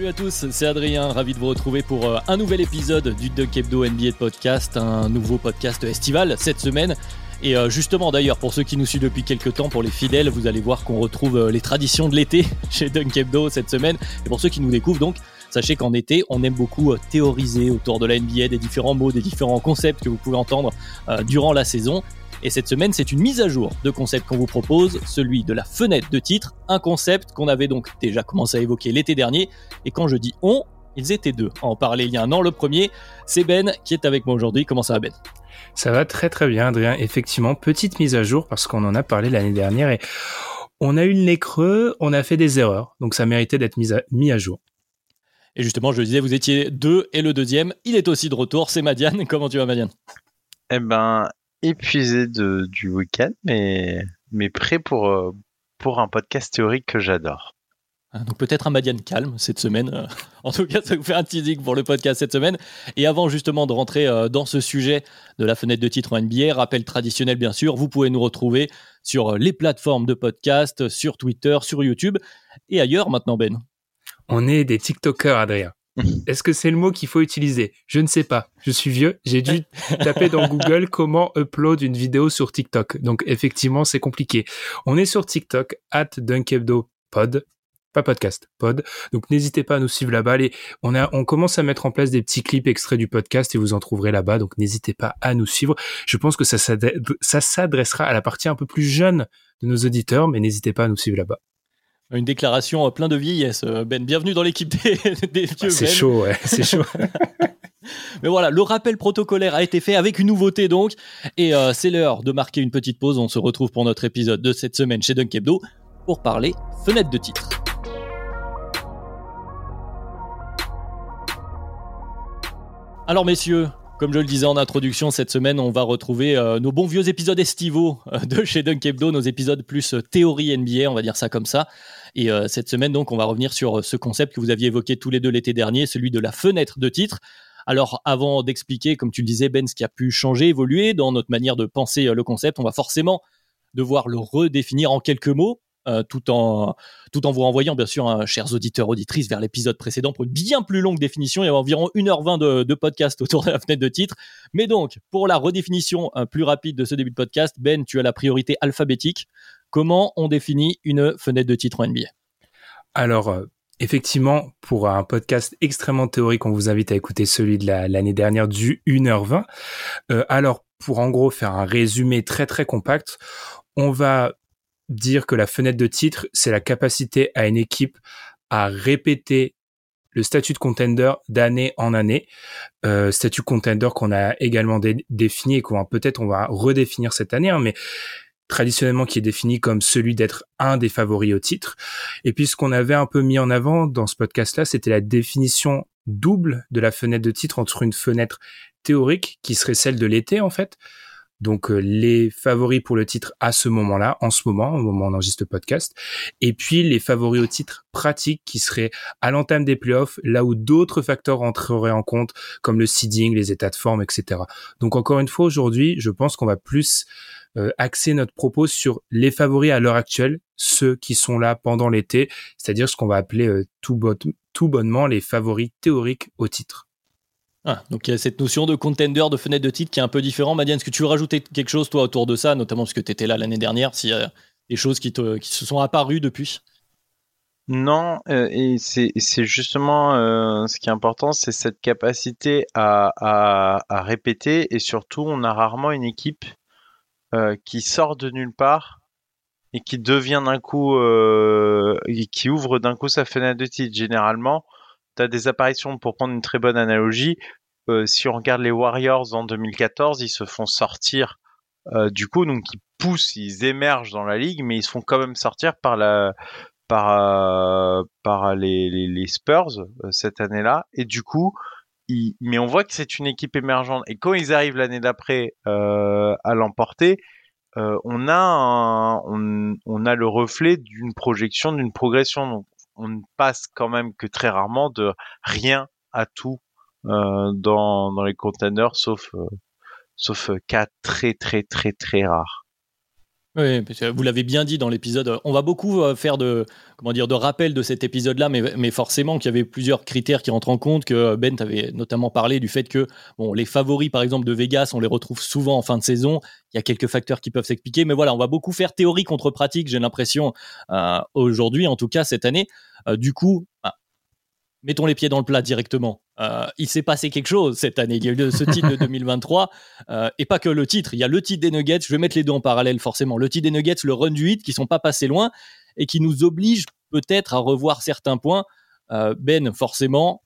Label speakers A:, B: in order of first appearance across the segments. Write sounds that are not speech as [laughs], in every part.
A: Salut à tous, c'est Adrien, ravi de vous retrouver pour euh, un nouvel épisode du Duck Hebdo NBA Podcast, un nouveau podcast estival cette semaine. Et euh, justement d'ailleurs, pour ceux qui nous suivent depuis quelques temps, pour les fidèles, vous allez voir qu'on retrouve euh, les traditions de l'été [laughs] chez Dunk Hebdo cette semaine. Et pour ceux qui nous découvrent donc, sachez qu'en été, on aime beaucoup théoriser autour de la NBA, des différents mots, des différents concepts que vous pouvez entendre durant la saison. Et cette semaine, c'est une mise à jour de concept qu'on vous propose, celui de la fenêtre de titre, un concept qu'on avait donc déjà commencé à évoquer l'été dernier. Et quand je dis on, ils étaient deux à en parler il y a un an. Le premier, c'est Ben qui est avec moi aujourd'hui. Comment ça va Ben?
B: Ça va très très bien Adrien. Effectivement, petite mise à jour parce qu'on en a parlé l'année dernière et on a eu le nez creux, on a fait des erreurs. Donc ça méritait d'être mis à, mis à jour.
A: Et justement, je disais, vous étiez deux et le deuxième, il est aussi de retour, c'est Madiane. [laughs] Comment tu vas Madiane?
C: Eh ben, épuisé de, du week-end, mais, mais prêt pour, euh, pour un podcast théorique que j'adore.
A: Ah, donc peut-être un Madiane calme cette semaine. Euh, [laughs] en tout cas, ça vous fait un teasing pour le podcast cette semaine. Et avant justement de rentrer euh, dans ce sujet de la fenêtre de titre en NBA, rappel traditionnel bien sûr, vous pouvez nous retrouver sur les plateformes de podcast, sur Twitter, sur YouTube et ailleurs maintenant Ben.
B: On est des TikTokers, Adrien. [laughs] Est-ce que c'est le mot qu'il faut utiliser? Je ne sais pas. Je suis vieux. J'ai dû [laughs] taper dans Google comment upload une vidéo sur TikTok. Donc effectivement, c'est compliqué. On est sur TikTok, at Pod. Pas podcast, pod. Donc n'hésitez pas à nous suivre là-bas. On, a, on commence à mettre en place des petits clips extraits du podcast et vous en trouverez là-bas. Donc n'hésitez pas à nous suivre. Je pense que ça s'adressera à la partie un peu plus jeune de nos auditeurs, mais n'hésitez pas à nous suivre là-bas.
A: Une déclaration euh, plein de vieillesse. Euh, ben, bienvenue dans l'équipe des, [laughs] des vieux.
B: Ah, c'est
A: Ben.
B: chaud, ouais, [laughs] c'est chaud. [laughs]
A: Mais voilà, le rappel protocolaire a été fait avec une nouveauté donc. Et euh, c'est l'heure de marquer une petite pause. On se retrouve pour notre épisode de cette semaine chez Dunk Hebdo pour parler fenêtre de titre. Alors messieurs, comme je le disais en introduction, cette semaine, on va retrouver euh, nos bons vieux épisodes estivaux euh, de chez Dunk Hebdo, nos épisodes plus euh, théorie NBA, on va dire ça comme ça. Et cette semaine, donc, on va revenir sur ce concept que vous aviez évoqué tous les deux l'été dernier, celui de la fenêtre de titre. Alors, avant d'expliquer, comme tu le disais, Ben, ce qui a pu changer, évoluer dans notre manière de penser le concept, on va forcément devoir le redéfinir en quelques mots. Euh, tout, en, tout en vous renvoyant, bien sûr, hein, chers auditeurs, auditrices, vers l'épisode précédent pour une bien plus longue définition. Il y a environ 1h20 de, de podcast [laughs] autour de la fenêtre de titre. Mais donc, pour la redéfinition euh, plus rapide de ce début de podcast, Ben, tu as la priorité alphabétique. Comment on définit une fenêtre de titre en NBA
B: Alors, euh, effectivement, pour un podcast extrêmement théorique, on vous invite à écouter celui de la- l'année dernière du 1h20. Euh, alors, pour en gros faire un résumé très très compact, on va dire que la fenêtre de titre, c'est la capacité à une équipe à répéter le statut de contender d'année en année, euh, statut contender qu'on a également dé- défini et qu'on peut-être on va redéfinir cette année, hein, mais traditionnellement qui est défini comme celui d'être un des favoris au titre. Et puis ce qu'on avait un peu mis en avant dans ce podcast-là, c'était la définition double de la fenêtre de titre entre une fenêtre théorique qui serait celle de l'été en fait. Donc euh, les favoris pour le titre à ce moment-là, en ce moment, au moment où on enregistre le podcast, et puis les favoris au titre pratiques qui seraient à l'entame des playoffs, là où d'autres facteurs entreraient en compte, comme le seeding, les états de forme, etc. Donc encore une fois, aujourd'hui, je pense qu'on va plus euh, axer notre propos sur les favoris à l'heure actuelle, ceux qui sont là pendant l'été, c'est-à-dire ce qu'on va appeler euh, tout bonnement les favoris théoriques au titre.
A: Ah, donc il y a cette notion de contender, de fenêtre de titre qui est un peu différent. Madiane, est-ce que tu veux rajouter quelque chose toi autour de ça, notamment parce que tu étais là l'année dernière, s'il y a des choses qui, te, se sont apparues depuis?
C: Non, euh, et c'est justement euh, ce qui est important, c'est cette capacité à, répéter et surtout, on a rarement une équipe euh, qui sort de nulle part et qui devient d'un coup, euh, qui ouvre d'un coup sa fenêtre de titre. Généralement, des apparitions, pour prendre une très bonne analogie, euh, si on regarde les Warriors en 2014, ils se font sortir euh, du coup, donc ils poussent, ils émergent dans la ligue, mais ils se font quand même sortir par la par euh, par les, Spurs cette année-là, et du coup, mais on voit que c'est une équipe émergente. Et quand ils arrivent l'année d'après à l'emporter, on a un, on, a le reflet d'une projection, d'une progression. On ne passe quand même que très rarement de rien à tout euh, dans, les containers, sauf euh, sauf cas très très très très rares.
A: Oui, vous l'avez bien dit dans l'épisode. On va beaucoup euh, faire de, comment dire, de rappel de cet épisode-là, mais, mais, forcément qu'il y avait plusieurs critères qui rentrent en compte. Que Ben avait notamment parlé du fait que bon, les favoris, par exemple, de Vegas, on les retrouve souvent en fin de saison. Il y a quelques facteurs qui peuvent s'expliquer, mais voilà, on va beaucoup faire théorie contre pratique. J'ai l'impression euh, aujourd'hui, en tout cas cette année. Euh, du coup, bah, mettons les pieds dans le plat directement. Euh, il s'est passé quelque chose cette année. Il y a eu ce titre de [laughs] 2023 euh, et pas que le titre. Il y a le titre des Nuggets. Je vais mettre les deux en parallèle forcément. Le titre des Nuggets, le run du 8 qui sont pas passés loin et qui nous obligent peut-être à revoir certains points. Euh, ben, forcément,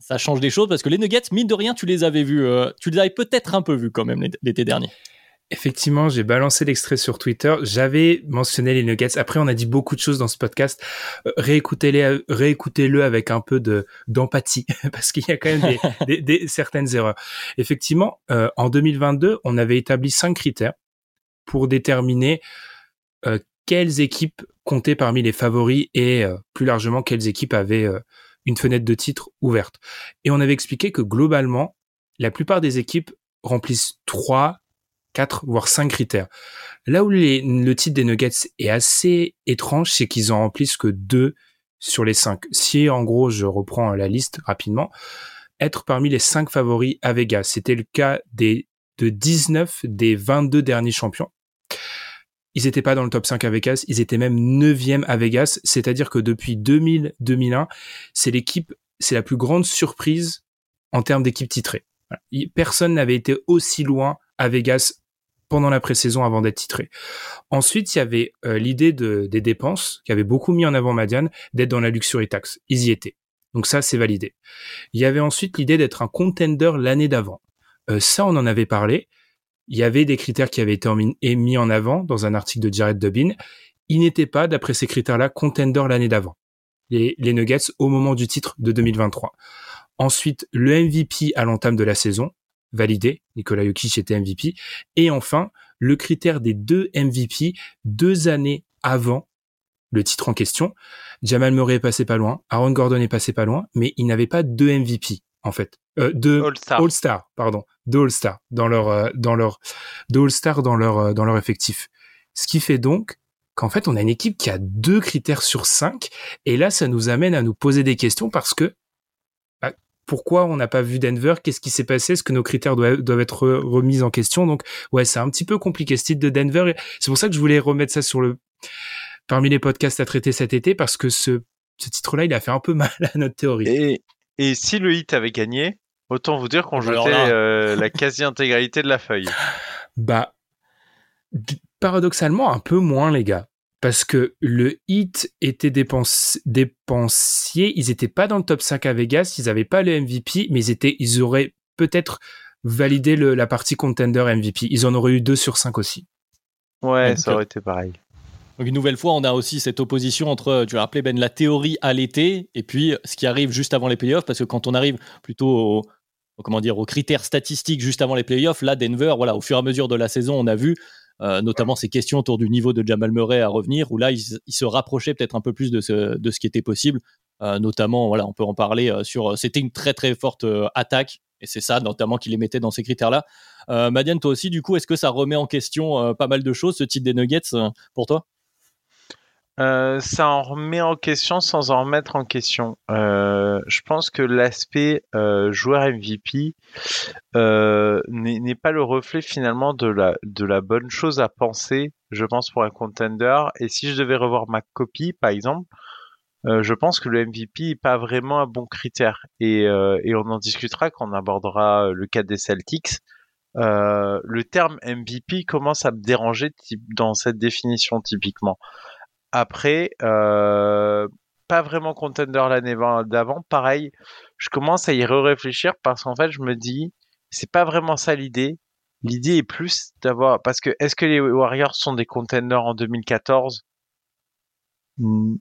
A: ça change des choses parce que les Nuggets, mine de rien, tu les avais vus. Tu les avais peut-être un peu vus quand même l'été dernier.
B: Effectivement, j'ai balancé l'extrait sur Twitter. J'avais mentionné les Nuggets. Après, on a dit beaucoup de choses dans ce podcast. Euh, réécoutez-les, réécoutez-le avec un peu de d'empathie [laughs] parce qu'il y a quand même des, [laughs] des, des, certaines erreurs. Effectivement, euh, en 2022, on avait établi cinq critères pour déterminer euh, quelles équipes comptaient parmi les favoris et euh, plus largement quelles équipes avaient euh, une fenêtre de titre ouverte. Et on avait expliqué que globalement, la plupart des équipes remplissent trois 4 voire 5 critères. Là où le titre des Nuggets est assez étrange, c'est qu'ils en remplissent que 2 sur les 5. Si en gros, je reprends la liste rapidement, être parmi les 5 favoris à Vegas, c'était le cas des de 19 des 22 derniers champions. Ils n'étaient pas dans le top 5 à Vegas, ils étaient même 9e à Vegas, c'est-à-dire que depuis 2000-2001, c'est l'équipe, c'est la plus grande surprise en termes d'équipe titrée. Personne n'avait été aussi loin à Vegas pendant la pré-saison avant d'être titré. Ensuite, il y avait euh, l'idée de, des dépenses, qui avait beaucoup mis en avant Madiane, d'être dans la luxury tax. Ils y étaient. Donc ça, c'est validé. Il y avait ensuite l'idée d'être un contender l'année d'avant. Euh, ça, on en avait parlé. Il y avait des critères qui avaient été mis en avant dans un article de Jared Dubin. Ils n'étaient pas, d'après ces critères-là, contender l'année d'avant. Les, les Nuggets au moment du titre de 2023. Ensuite, le MVP à l'entame de la saison, validé. Nikola Jokic était MVP. Et enfin, le critère des deux MVP deux années avant le titre en question. Jamal Murray est passé pas loin, Aaron Gordon est passé pas loin, mais il n'avait pas deux MVP en fait, euh, deux All-Star, pardon, deux All-Star dans leur euh, dans leur deux All-Star dans leur euh, dans leur effectif. Ce qui fait donc qu'en fait on a une équipe qui a deux critères sur cinq, et là ça nous amène à nous poser des questions parce que pourquoi on n'a pas vu Denver, qu'est-ce qui s'est passé, est-ce que nos critères doivent, doivent être remis en question. Donc ouais, c'est un petit peu compliqué ce titre de Denver. C'est pour ça que je voulais remettre ça sur le parmi les podcasts à traiter cet été parce que ce, ce titre-là, il a fait un peu [laughs] mal à notre théorie.
C: Et, et si le hit avait gagné, autant vous dire qu'on jetait euh, la [laughs] quasi-intégralité de la feuille.
B: Bah paradoxalement un peu moins les gars parce que le hit était dépensier, ils n'étaient pas dans le top 5 à Vegas, ils n'avaient pas le MVP, mais ils étaient, ils auraient peut-être validé le, la partie contender MVP. Ils en auraient eu 2 sur 5 aussi.
C: Ouais, Donc, ça aurait été pareil.
A: Donc une nouvelle fois, on a aussi cette opposition entre, tu l'as rappelé Ben, la théorie à l'été et puis ce qui arrive juste avant les playoffs, parce que quand on arrive plutôt au, comment dire, aux critères statistiques juste avant les playoffs, là, Denver, voilà, au fur et à mesure de la saison, on a vu euh, notamment ces questions autour du niveau de Jamal Murray à revenir, où là, il, il se rapprochait peut-être un peu plus de ce, de ce qui était possible. Euh, notamment, voilà, on peut en parler euh, sur. C'était une très très forte attaque, et c'est ça, notamment, qui les mettait dans ces critères-là. Madiane, toi aussi, du coup, est-ce que ça remet en question pas mal de choses, ce titre des Nuggets, pour toi?
C: Euh, ça en remet en question sans en remettre en question. Euh, je pense que l'aspect euh, joueur MVP euh, n'est pas le reflet finalement de la, de la bonne chose à penser, je pense, pour un contender. Et si je devais revoir ma copie, par exemple, euh, je pense que le MVP n'est pas vraiment un bon critère. Et, et on en discutera quand on abordera le cas des Celtics. le terme MVP commence à me déranger dans cette définition typiquement. Après, euh, pas vraiment contender l'année d'avant. Pareil, je commence à y réfléchir parce qu'en fait, je me dis, c'est pas vraiment ça l'idée. L'idée est plus d'avoir, parce que est-ce que les Warriors sont des contenders en 2014 hmm,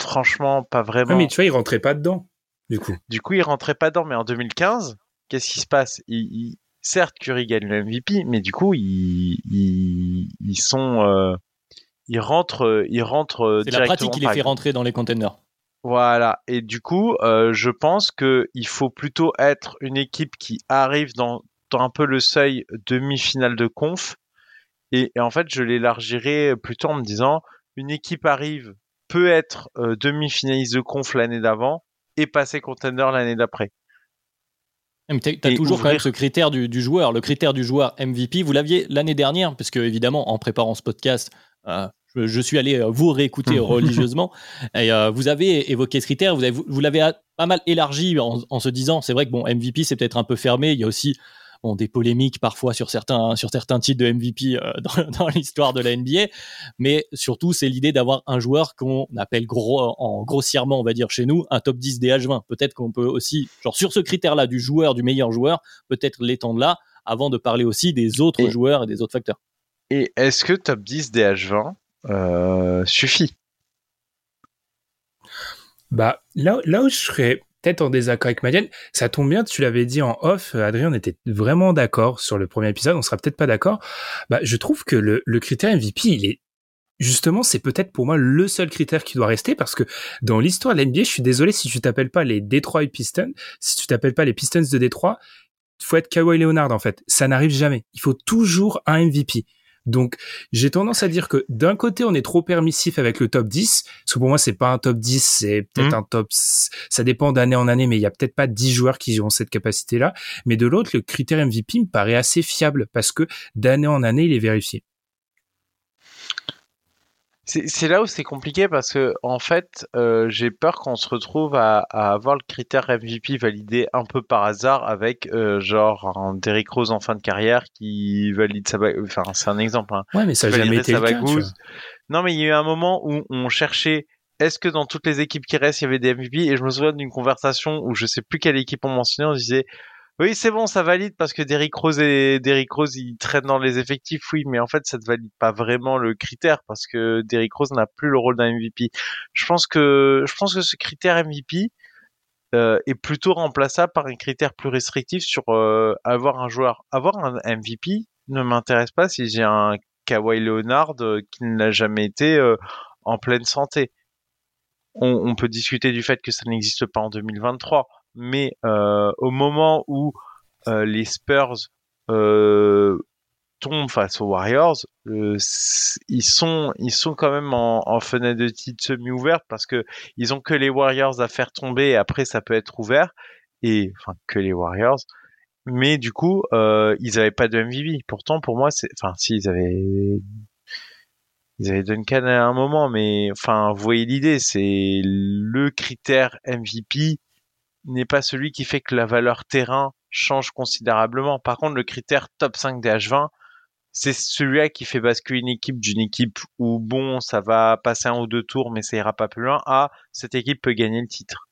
C: Franchement, pas vraiment.
B: mais tu vois, ils rentraient pas dedans, du coup.
C: Du coup, ils rentraient pas dedans, mais en 2015, qu'est-ce qui se passe? Ils, Certes, Curry gagne le MVP, mais du coup, ils, ils, sont, euh, ils rentrent, ils rentrent.
A: C'est la pratique qui les fait rentrer dans les containers.
C: Voilà. Et du coup, euh, je pense que il faut plutôt être une équipe qui arrive dans, dans un peu le seuil demi-finale de conf. Et, en fait, je l'élargirai plutôt en me disant, une équipe arrive, peut être euh, demi-finaliste de conf l'année d'avant et passer contender l'année d'après.
A: Tu as toujours quand même ce critère du, joueur, le critère du joueur MVP. Vous l'aviez l'année dernière, parce que évidemment, en préparant ce podcast, euh, je, suis allé euh, vous réécouter [laughs] religieusement. Et euh, vous avez évoqué ce critère, vous, vous l'avez pas mal élargi en, en se disant, c'est vrai que bon, MVP c'est peut-être un peu fermé. Il y a aussi des polémiques parfois sur certains, sur certains titres de MVP euh, [laughs] dans, l'histoire de la NBA, mais surtout c'est l'idée d'avoir un joueur qu'on appelle gros, en grossièrement, on va dire chez nous, un top 10 des H20. Peut-être qu'on peut aussi, genre sur ce critère-là du joueur, du meilleur joueur, peut-être l'étendre là, avant de parler aussi des autres joueurs et des autres facteurs.
C: Et est-ce que top 10 des H20 euh, suffit
B: bah, là, là où je serais peut-être en désaccord avec Madiane. Ça tombe bien, tu l'avais dit en off, euh, Adrien, on était vraiment d'accord sur le premier épisode, on sera peut-être pas d'accord. Bah, je trouve que le, critère MVP, il est justement, c'est peut-être pour moi le seul critère qui doit rester parce que dans l'histoire de l'NBA, je suis désolé si tu t'appelles pas les Detroit Pistons, si tu t'appelles pas les Pistons de Détroit, faut être Kawhi Leonard en fait. Ça n'arrive jamais. Il faut toujours un MVP. Donc, j'ai tendance à dire que d'un côté, on est trop permissif avec le top 10, parce que pour moi, c'est pas un top 10, c'est peut-être mmh. un top, ça dépend d'année en année, mais il y a peut-être pas 10 joueurs qui ont cette capacité-là. Mais de l'autre, le critère MVP me paraît assez fiable, parce que d'année en année, il est vérifié.
C: C'est là où c'est compliqué parce que en fait, euh, j'ai peur qu'on se retrouve à, avoir le critère MVP validé un peu par hasard avec euh, genre un Derrick Rose en fin de carrière qui valide sa enfin c'est un exemple. Hein,
B: ouais, mais ça n'a jamais été le cas,
C: Non, mais il y a eu un moment où on cherchait est-ce que dans toutes les équipes qui restent, il y avait des MVP Et je me souviens d'une conversation où je sais plus quelle équipe on mentionnait, on disait oui, c'est bon, ça valide parce que Derrick Rose et Derrick Rose, ils traînent dans les effectifs, oui, mais en fait, ça ne valide pas vraiment le critère parce que Derrick Rose n'a plus le rôle d'un MVP. Je pense que, je pense que ce critère MVP euh, est plutôt remplaçable par un critère plus restrictif sur euh, avoir un joueur. Avoir un MVP ne m'intéresse pas si j'ai un Kawhi Leonard euh, qui ne l'a jamais été en pleine santé. On, on peut discuter du fait que ça n'existe pas en 2023 mais euh, au moment où euh, les Spurs euh, tombent face aux Warriors, ils sont ils sont quand même en, fenêtre de titre semi-ouverte parce que ils ont que les Warriors à faire tomber et après ça peut être ouvert et enfin que les Warriors. Mais du coup ils avaient pas de MVP pourtant pour moi c'est enfin si ils avaient ils avaient Duncan à un moment mais enfin vous voyez l'idée c'est le critère MVP n'est pas celui qui fait que la valeur terrain change considérablement. Par contre, le critère top 5 des H20, c'est celui-là qui fait basculer une équipe d'une équipe où bon, ça va passer un ou deux tours, mais ça ira pas plus loin, à cette équipe peut gagner le titre.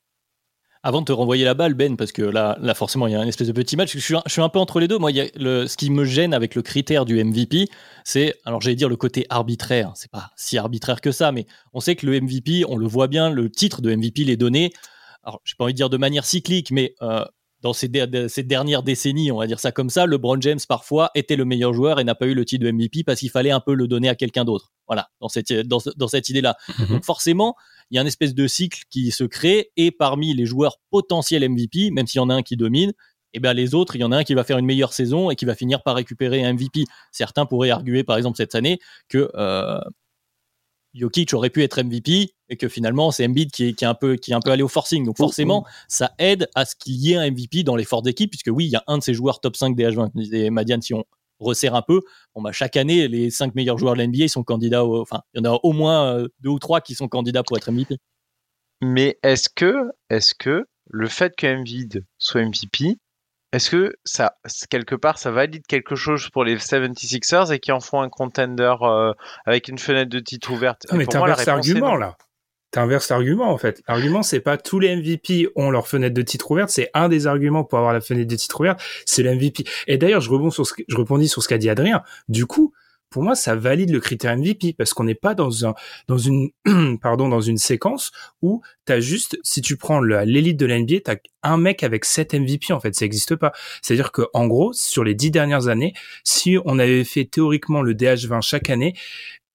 A: Avant de te renvoyer la balle, Ben, parce que là, forcément, il y a un espèce de petit match. Je suis un, peu entre les deux. Moi, ce qui me gêne avec le critère du MVP, c'est, alors j'allais dire le côté arbitraire. C'est pas si arbitraire que ça, mais on sait que le MVP, on le voit bien, le titre de MVP, les données alors j'ai pas envie de dire de manière cyclique, mais euh, dans ces, dernières décennies, on va dire ça comme ça, LeBron James parfois était le meilleur joueur et n'a pas eu le titre de MVP parce qu'il fallait un peu le donner à quelqu'un d'autre. Voilà, dans cette, dans, cette idée-là. Mhm. Donc forcément, il y a une espèce de cycle qui se crée et parmi les joueurs potentiels MVP, même s'il y en a un qui domine, eh bien les autres, il y en a un qui va faire une meilleure saison et qui va finir par récupérer un MVP. Certains pourraient arguer, par exemple, cette année, que euh, Jokic aurait pu être MVP et que finalement c'est Embiid qui est, qui est, un peu qui est un peu allé au forcing. Donc forcément, ça aide à ce qu'il y ait un MVP dans les fortes équipes puisque oui, il y a un de ces joueurs top 5 des H20. Disait Madiane si on resserre un peu, bon bah chaque année les 5 meilleurs joueurs de l'NBA sont candidats enfin, il y en a au moins euh, deux ou trois qui sont candidats pour être MVP.
C: Mais est-ce que est-ce que le fait que Embiid soit MVP est-ce que ça, quelque part, ça valide quelque chose pour les 76ers et qui en font un contender euh, avec une fenêtre de titre ouverte?
B: Ah, Mais t'inverses l'argument là. T'inverses l'argument en fait. L'argument c'est pas tous les MVP ont leur fenêtre de titre ouverte, c'est un des arguments pour avoir la fenêtre de titre ouverte, c'est le MVP. Et d'ailleurs, je rebondis sur ce, qu'a dit Adrien. Du coup, pour moi, ça valide le critère MVP parce qu'on n'est pas dans un, dans une, [clears throat] pardon, dans une séquence où t'as juste, si tu prends l'élite de la NBA, t'as un mec avec 7 MVP, en fait, ça n'existe pas. C'est-à-dire que, en gros, sur les 10 dernières années, si on avait fait théoriquement le DH20 chaque année,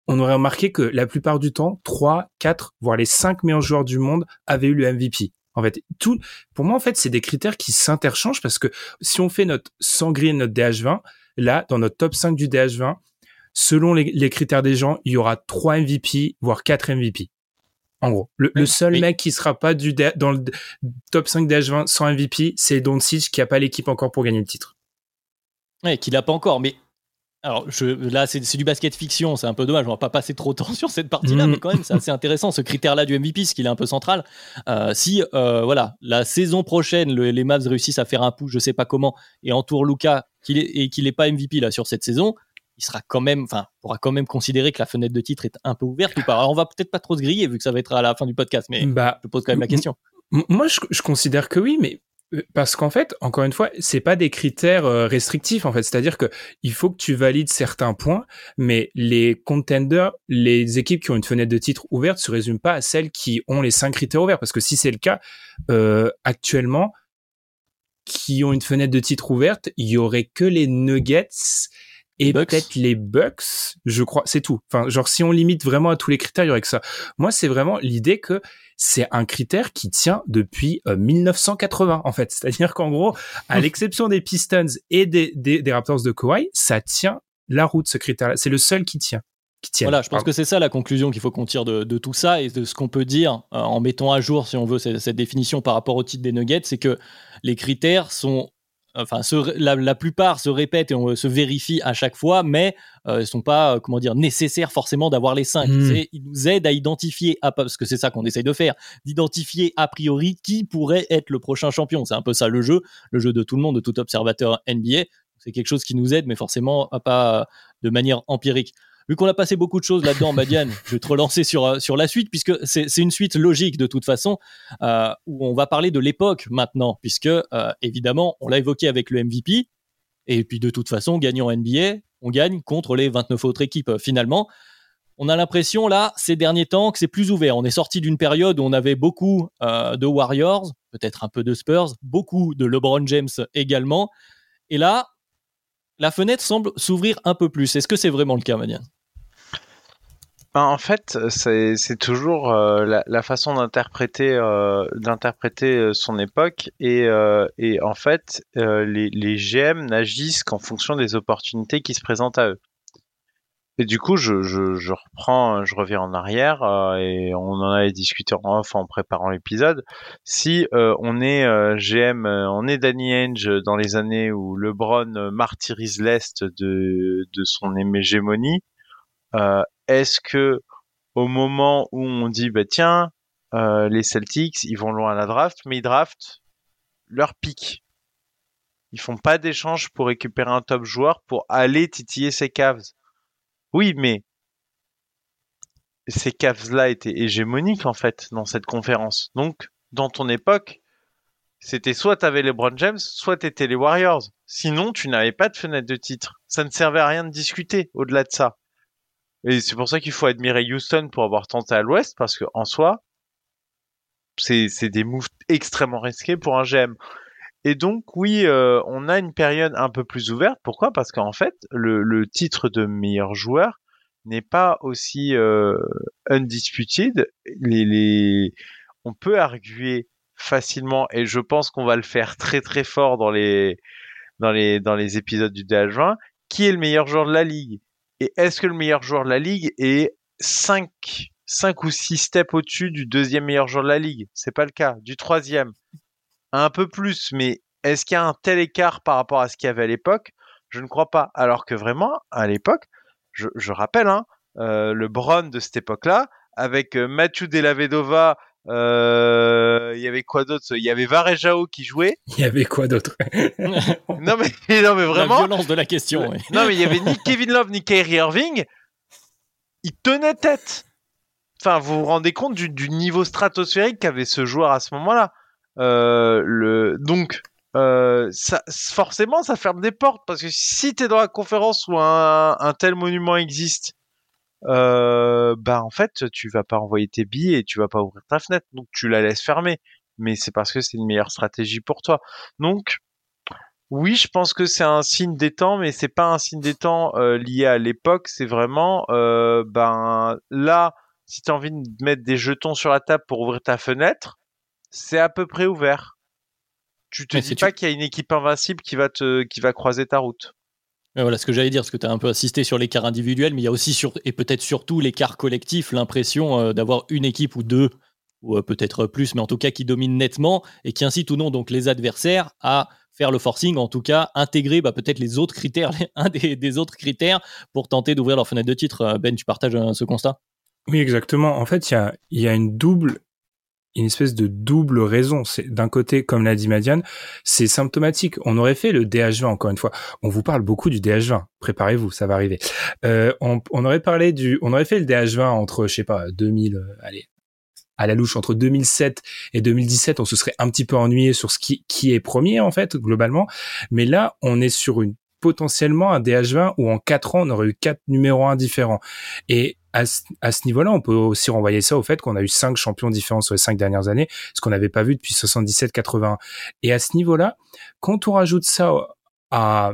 B: on aurait remarqué que la plupart du temps, 3, 4, voire les 5 meilleurs joueurs du monde avaient eu le MVP. En fait, tout, pour moi, en fait, c'est des critères qui s'interchangent parce que si on fait notre sanglier, notre DH20, là, dans notre top 5 du DH20, selon les, critères des gens, il y aura trois MVP, voire quatre MVP. En gros, le, seul mec qui sera pas du dans le top 5 DH20 sans MVP, c'est Doncic qui a pas l'équipe encore pour gagner le titre.
A: Ouais, qui l'a pas encore, mais alors je, là c'est du basket fiction, c'est un peu dommage, on va pas passer trop de temps [laughs] sur cette partie-là, mm. mais quand même c'est assez intéressant ce critère-là du MVP, ce qu'il est un peu central. Euh, si euh, voilà la saison prochaine les Mavs réussissent à faire un pouce, je sais pas comment, et entourent Luca et qu'il n'est pas MVP là sur cette saison, il sera quand même, enfin, pourra quand même considérer que la fenêtre de titre est un peu ouverte ou pas. Alors, on va peut-être pas trop se griller vu que ça va être à la fin du podcast, mais bah, je pose quand même la question.
B: Moi, je, considère que oui, mais parce qu'en fait, encore une fois, c'est pas des critères euh, restrictifs en fait. C'est-à-dire que il faut que tu valides certains points, mais les contenders, les équipes qui ont une fenêtre de titre ouverte, se résument pas à celles qui ont les cinq critères ouverts. Parce que si c'est le cas, euh, actuellement, qui ont une fenêtre de titre ouverte, il y aurait que les Nuggets et peut-être les Bucks, je crois, c'est tout. Enfin, genre si on limite vraiment à tous les critères, il y aurait que ça. Moi, c'est vraiment l'idée que c'est un critère qui tient depuis 1980 euh, en fait. [laughs] C'est-à-dire qu'en gros, à l'exception des Pistons et des, des, Raptors de Kawhi, ça tient la route ce critère-là. C'est le seul qui tient.
A: Voilà, je pense que c'est ça la conclusion qu'il faut qu'on tire de, de, tout ça et de ce qu'on peut dire euh, en mettant à jour, si on veut, cette, cette définition par rapport au titre des Nuggets, c'est que les critères sont enfin, la, plupart se répètent et on se vérifie à chaque fois, mais euh, ils sont pas, euh, comment dire, nécessaires forcément d'avoir les cinq. Hmm. Ils nous aident à identifier, parce que c'est ça qu'on essaye de faire, d'identifier a priori qui pourrait être le prochain champion. C'est un peu ça le jeu, le jeu de tout le monde, de tout observateur NBA. C'est quelque chose qui nous aide, mais forcément pas de manière empirique vu qu'on a passé beaucoup de choses là-dedans, Madiane, je vais te relancer sur, euh, sur la suite, puisque c'est une suite logique de toute façon, euh, où on va parler de l'époque maintenant, puisque euh, évidemment, on l'a évoqué avec le MVP, et puis de toute façon, gagnant NBA, on gagne contre les 29 autres équipes finalement. On a l'impression là, ces derniers temps, que c'est plus ouvert. On est sorti d'une période où on avait beaucoup de Warriors, peut-être un peu de Spurs, beaucoup de LeBron James également. Et là, la fenêtre semble s'ouvrir un peu plus. Est-ce que c'est vraiment le cas, Madiane?
C: Ben, en fait, c'est toujours euh, la, façon d'interpréter euh, euh, son époque et, et en fait les, les, GM n'agissent qu'en fonction des opportunités qui se présentent à eux. Et du coup, je, reprends, je reviens en arrière et on en avait discuté en off en préparant l'épisode. Si on est GM, on est Danny Ainge dans les années où LeBron martyrise l'est de, de son hégémonie, euh, est-ce que au moment où on dit bah tiens euh, les Celtics ils vont loin à la draft mais ils draftent leur pic ils font pas d'échange pour récupérer un top joueur pour aller titiller ces Cavs oui mais ces Cavs là étaient hégémoniques en fait dans cette conférence donc dans ton époque c'était soit t'avais les Brown James, soit t'étais les Warriors. Sinon, tu n'avais pas de fenêtre de titre. Ça ne servait à rien de discuter au-delà de ça. Et c'est pour ça qu'il faut admirer Houston pour avoir tenté à l'Ouest, parce que en soi, c'est des moves extrêmement risqués pour un GM. Et donc oui, euh, on a une période un peu plus ouverte. Pourquoi? Parce qu'en fait, le, titre de meilleur joueur n'est pas aussi euh, undisputed. On peut arguer facilement, et je pense qu'on va le faire très très fort dans les dans épisodes du DH20, qui est le meilleur joueur de la ligue? Et est-ce que le meilleur joueur de la ligue est 5, 5 ou 6 steps au-dessus du deuxième meilleur joueur de la ligue? C'est pas le cas. Du troisième, un peu plus, mais est-ce qu'il y a un tel écart par rapport à ce qu'il y avait à l'époque? Je ne crois pas. Alors que vraiment, à l'époque, je, rappelle, hein, euh, le Bron de cette époque-là, avec euh, Mathieu Delavedova Euh, il y avait quoi d'autre? Il y avait Varejao qui jouait.
B: Il y avait quoi d'autre? [laughs]
C: Non mais non mais vraiment.
A: La violence de la question.
C: Non mais il y avait ni [laughs] Kevin Love ni Kyrie Irving. Ils tenaient tête. Enfin, vous vous rendez compte du, du niveau stratosphérique qu'avait ce joueur à ce moment-là. Euh, le donc euh, ça, forcément, ça ferme des portes parce que si tu es dans la conférence où un, un tel monument existe, euh, bah en fait, tu vas pas envoyer tes billets et tu vas pas ouvrir ta fenêtre, donc tu la laisses fermer. Mais c'est parce que c'est une meilleure stratégie pour toi. Donc, oui, je pense que c'est un signe des temps, mais c'est pas un signe des temps euh, lié à l'époque. C'est vraiment, euh, ben là, si tu as envie de mettre des jetons sur la table pour ouvrir ta fenêtre, c'est à peu près ouvert. Tu te
A: Mais
C: dis pas
A: tu-
C: qu'il y a une équipe invincible qui va te, qui va croiser ta route.
A: Mais voilà ce que j'allais dire, parce que tu as un peu assisté sur l'écart individuel, mais il y a aussi, sur, et peut-être surtout l'écart collectif, l'impression euh, d'avoir une équipe ou deux, ou euh, peut-être plus, mais en tout cas qui domine nettement et qui incite ou non donc les adversaires à faire le forcing, en tout cas intégrer bah, peut-être les autres critères, [laughs] un des, des autres critères pour tenter d'ouvrir leur fenêtre de titre. Euh, Ben, tu partages euh, ce constat?
B: Oui, exactement. En fait, il y a, il y a une double, une espèce de double raison. C'est d'un côté, comme l'a dit Madiane, c'est symptomatique. On aurait fait le DH20 encore une fois. On vous parle beaucoup du DH20. Préparez-vous, ça va arriver. Euh, on, on aurait parlé du, on aurait fait le DH20 entre, je sais pas, 2000, euh, allez, à la louche entre 2007 et 2017, on se serait un petit peu ennuyé sur ce qui, qui est premier en fait globalement. Mais là, on est sur une potentiellement un DH20 où en quatre ans, on aurait eu quatre numéros 1 différents. Et à ce, ce niveau-là, on peut aussi renvoyer ça au fait qu'on a eu cinq champions différents sur les cinq dernières années, ce qu'on n'avait pas vu depuis 77-81. Et à ce niveau-là, quand on rajoute ça à,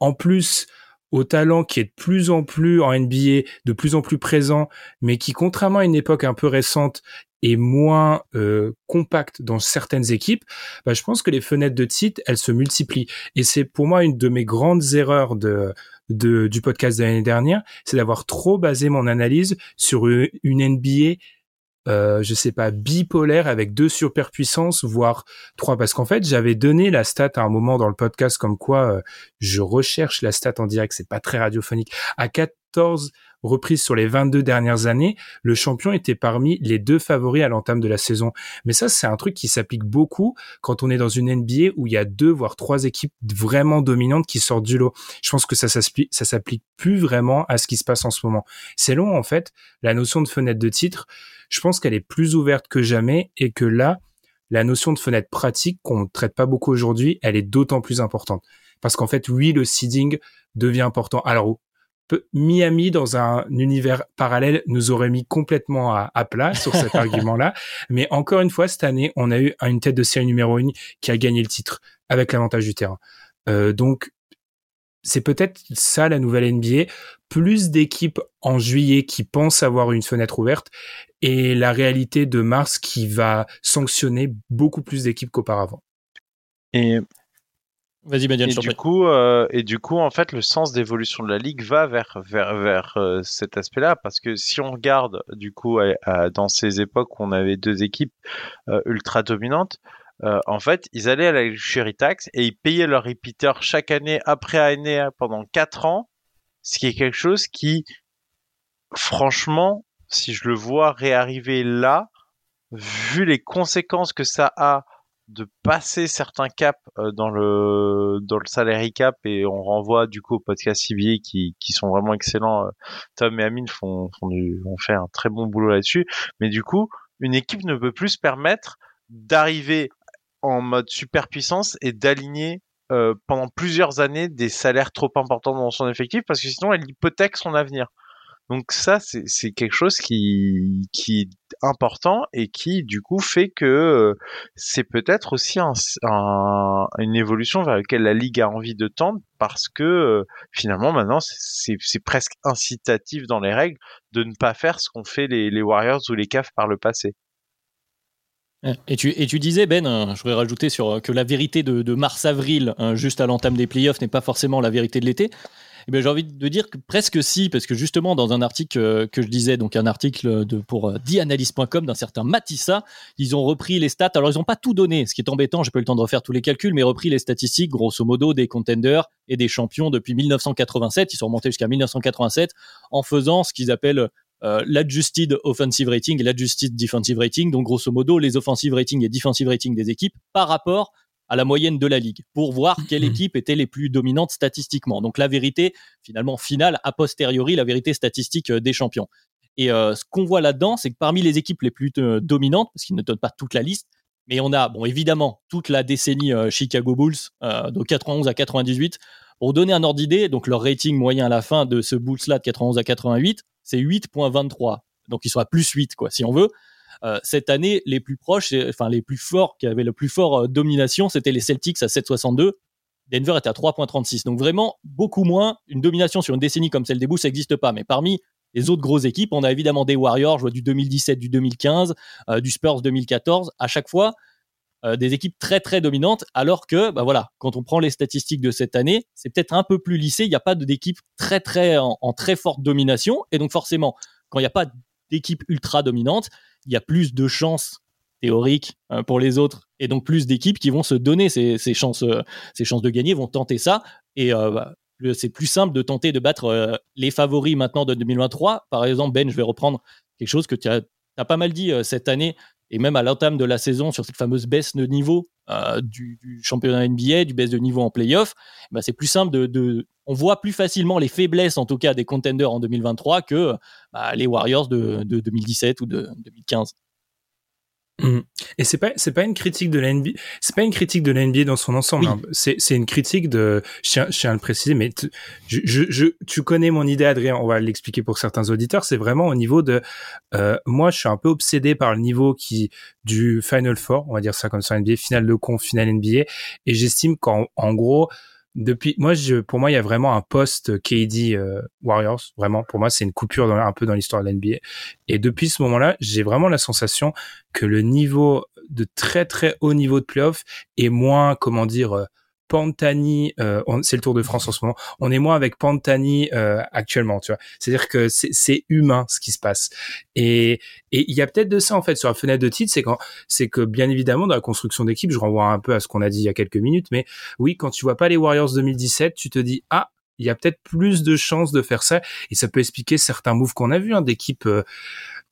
B: en plus au talent qui est de plus en plus en NBA, de plus en plus présent, mais qui, contrairement à une époque un peu récente, est moins euh, compact dans certaines équipes, bah, je pense que les fenêtres de titre, elles se multiplient. Et c'est pour moi une de mes grandes erreurs de, de du podcast de l'année dernière, c'est d'avoir trop basé mon analyse sur une NBA euh, je sais pas, bipolaire avec deux superpuissances, voire trois. Parce qu'en fait, j'avais donné la stat à un moment dans le podcast comme quoi euh, je recherche la stat en direct, c'est pas très radiophonique. À 14 reprises sur les 22 dernières années, le champion était parmi les deux favoris à l'entame de la saison. Mais ça, c'est un truc qui s'applique beaucoup quand on est dans une NBA où il y a deux voire trois équipes vraiment dominantes qui sortent du lot. Je pense que ça s'applique, ça s'applique plus vraiment à ce qui se passe en ce moment. C'est long, en fait. La notion de fenêtre de titre, je pense qu'elle est plus ouverte que jamais et que là, la notion de fenêtre pratique qu'on ne traite pas beaucoup aujourd'hui, elle est d'autant plus importante. Parce qu'en fait, oui, le seeding devient important. Alors, Miami, dans un univers parallèle, nous aurait mis complètement à, à plat sur cet [laughs] argument-là. Mais encore une fois, cette année, on a eu une tête de série numéro une qui a gagné le titre avec l'avantage du terrain. Euh, donc, c'est peut-être ça la nouvelle NBA. Plus d'équipes en juillet qui pensent avoir une fenêtre ouverte et la réalité de mars qui va sanctionner beaucoup plus d'équipes qu'auparavant.
C: Et,
A: Vas-y, Madiane,
C: et du coup, euh, et du coup, en fait, le sens d'évolution de la ligue va vers vers vers euh, cet aspect-là, parce que si on regarde du coup à- à- dans ces époques où on avait deux équipes euh, ultra dominantes, euh, en fait, ils allaient à la luxury tax et ils payaient leur repeater chaque année après année pendant quatre ans, ce qui est quelque chose qui, franchement, si je le vois réarriver là, vu les conséquences que ça a de passer certains caps euh, dans le dans le salary cap et on renvoie du coup au podcast CBA qui qui sont vraiment excellents. euh, Tom et Amine font font, du, ont fait un très bon boulot là-dessus. Mais du coup, une équipe ne peut plus se permettre d'arriver en mode superpuissance et d'aligner euh, pendant plusieurs années des salaires trop importants dans son effectif parce que sinon elle hypothèque son avenir. Donc ça, c'est quelque chose qui, est important et qui, du coup, fait que euh, c'est peut-être aussi un, un- une évolution vers laquelle la Ligue a envie de tendre parce que euh, finalement, maintenant, c'est- presque incitatif dans les règles de ne pas faire ce qu'ont fait les, Warriors ou les Cavs par le passé.
A: Et tu, disais, Ben, euh, je voudrais rajouter euh, que la vérité de, mars-avril, euh, juste à l'entame des playoffs, n'est pas forcément la vérité de l'été. Eh bien, j'ai envie de dire que presque si, parce que justement, dans un article euh, que je disais, donc un article de, pour euh, TheAnalyst.com d'un certain Matissa, ils ont repris les stats. Alors, ils n'ont pas tout donné, ce qui est embêtant, j'ai pas eu le temps de refaire tous les calculs, mais repris les statistiques, grosso modo, des contenders et des champions depuis 1987. Ils sont remontés jusqu'à 1987 en faisant ce qu'ils appellent euh, l'adjusted offensive rating et l'adjusted defensive rating, donc grosso modo les offensive rating et defensive rating des équipes par rapport à la moyenne de la ligue pour voir [clears throat] quelle équipe était les plus dominantes statistiquement. Donc la vérité finalement finale a posteriori, la vérité statistique euh, des champions. Et euh, ce qu'on voit là-dedans, c'est que parmi les équipes les plus euh, dominantes, parce qu'ils ne donnent pas toute la liste, mais on a bon évidemment toute la décennie Chicago Bulls de 91 à 98. Pour donner un ordre d'idée, donc leur rating moyen à la fin de ce Bulls-là de 91 à 88, c'est 8.23. Donc ils sont à plus 8 quoi, si on veut. Euh, cette année, les plus proches, enfin les plus forts, qui avaient le plus fort euh, domination, c'était les Celtics à 7,62. Denver était à 3,36. Donc vraiment beaucoup moins. Une domination sur une décennie comme celle des Bulls, ça n'existe pas. Mais parmi les autres grosses équipes, on a évidemment des Warriors, je vois du 2017, du 2015, euh, du Spurs 2014. À chaque fois, des équipes très très dominantes, alors que, bah voilà, quand on prend les statistiques de cette année, c'est peut-être un peu plus lissé. Il n'y a pas d'équipe très très en, en, très forte domination, et donc forcément, quand il n'y a pas d'équipe ultra dominante, il y a plus de chances théoriques euh, pour les autres et donc plus d'équipes qui vont se donner ces, chances, euh, ces chances de gagner, vont tenter ça. Et euh, bah, c'est plus simple de tenter de battre les favoris maintenant de 2023. Par exemple, Ben, je vais reprendre quelque chose que tu as, pas mal dit cette année et même à l'entame de la saison sur cette fameuse baisse de niveau du, championnat NBA, du baisse de niveau en playoff. Bah, c'est plus simple de, on voit plus facilement les faiblesses, en tout cas, des contenders en 2023 que bah, les Warriors de, 2017 ou de 2015.
B: Mmh. Et c'est pas c'est pas une critique de la NBA, c'est pas une critique de la NBA dans son ensemble. Hein. C'est c'est une critique de je tiens, je tiens à le préciser, mais je, je, tu connais mon idée, Adrien. On va l'expliquer pour certains auditeurs. C'est vraiment au niveau de euh, moi, je suis un peu obsédé par le niveau qui du Final Four, on va dire ça comme ça, NBA, finale de conf, finale NBA, et j'estime qu'en en gros depuis moi je pour moi il y a vraiment un post KD euh, Warriors. Vraiment pour moi c'est une coupure dans, un peu dans l'histoire de l'NBA et depuis ce moment-là j'ai vraiment la sensation que le niveau de très très haut niveau de playoff est moins comment dire euh, Pantani, euh, c'est le Tour de France en ce moment. On est moins avec Pantani euh, actuellement, tu vois. C'est-à-dire que c'est humain ce qui se passe. Et il y a peut-être de ça en fait sur la fenêtre de titre, c'est quand c'est que bien évidemment dans la construction d'équipe, je renvoie un peu à ce qu'on a dit il y a quelques minutes, mais oui, quand tu vois pas les Warriors 2017, tu te dis ah il y a peut-être plus de chances de faire ça et ça peut expliquer certains moves qu'on a vus hein, d'équipes euh,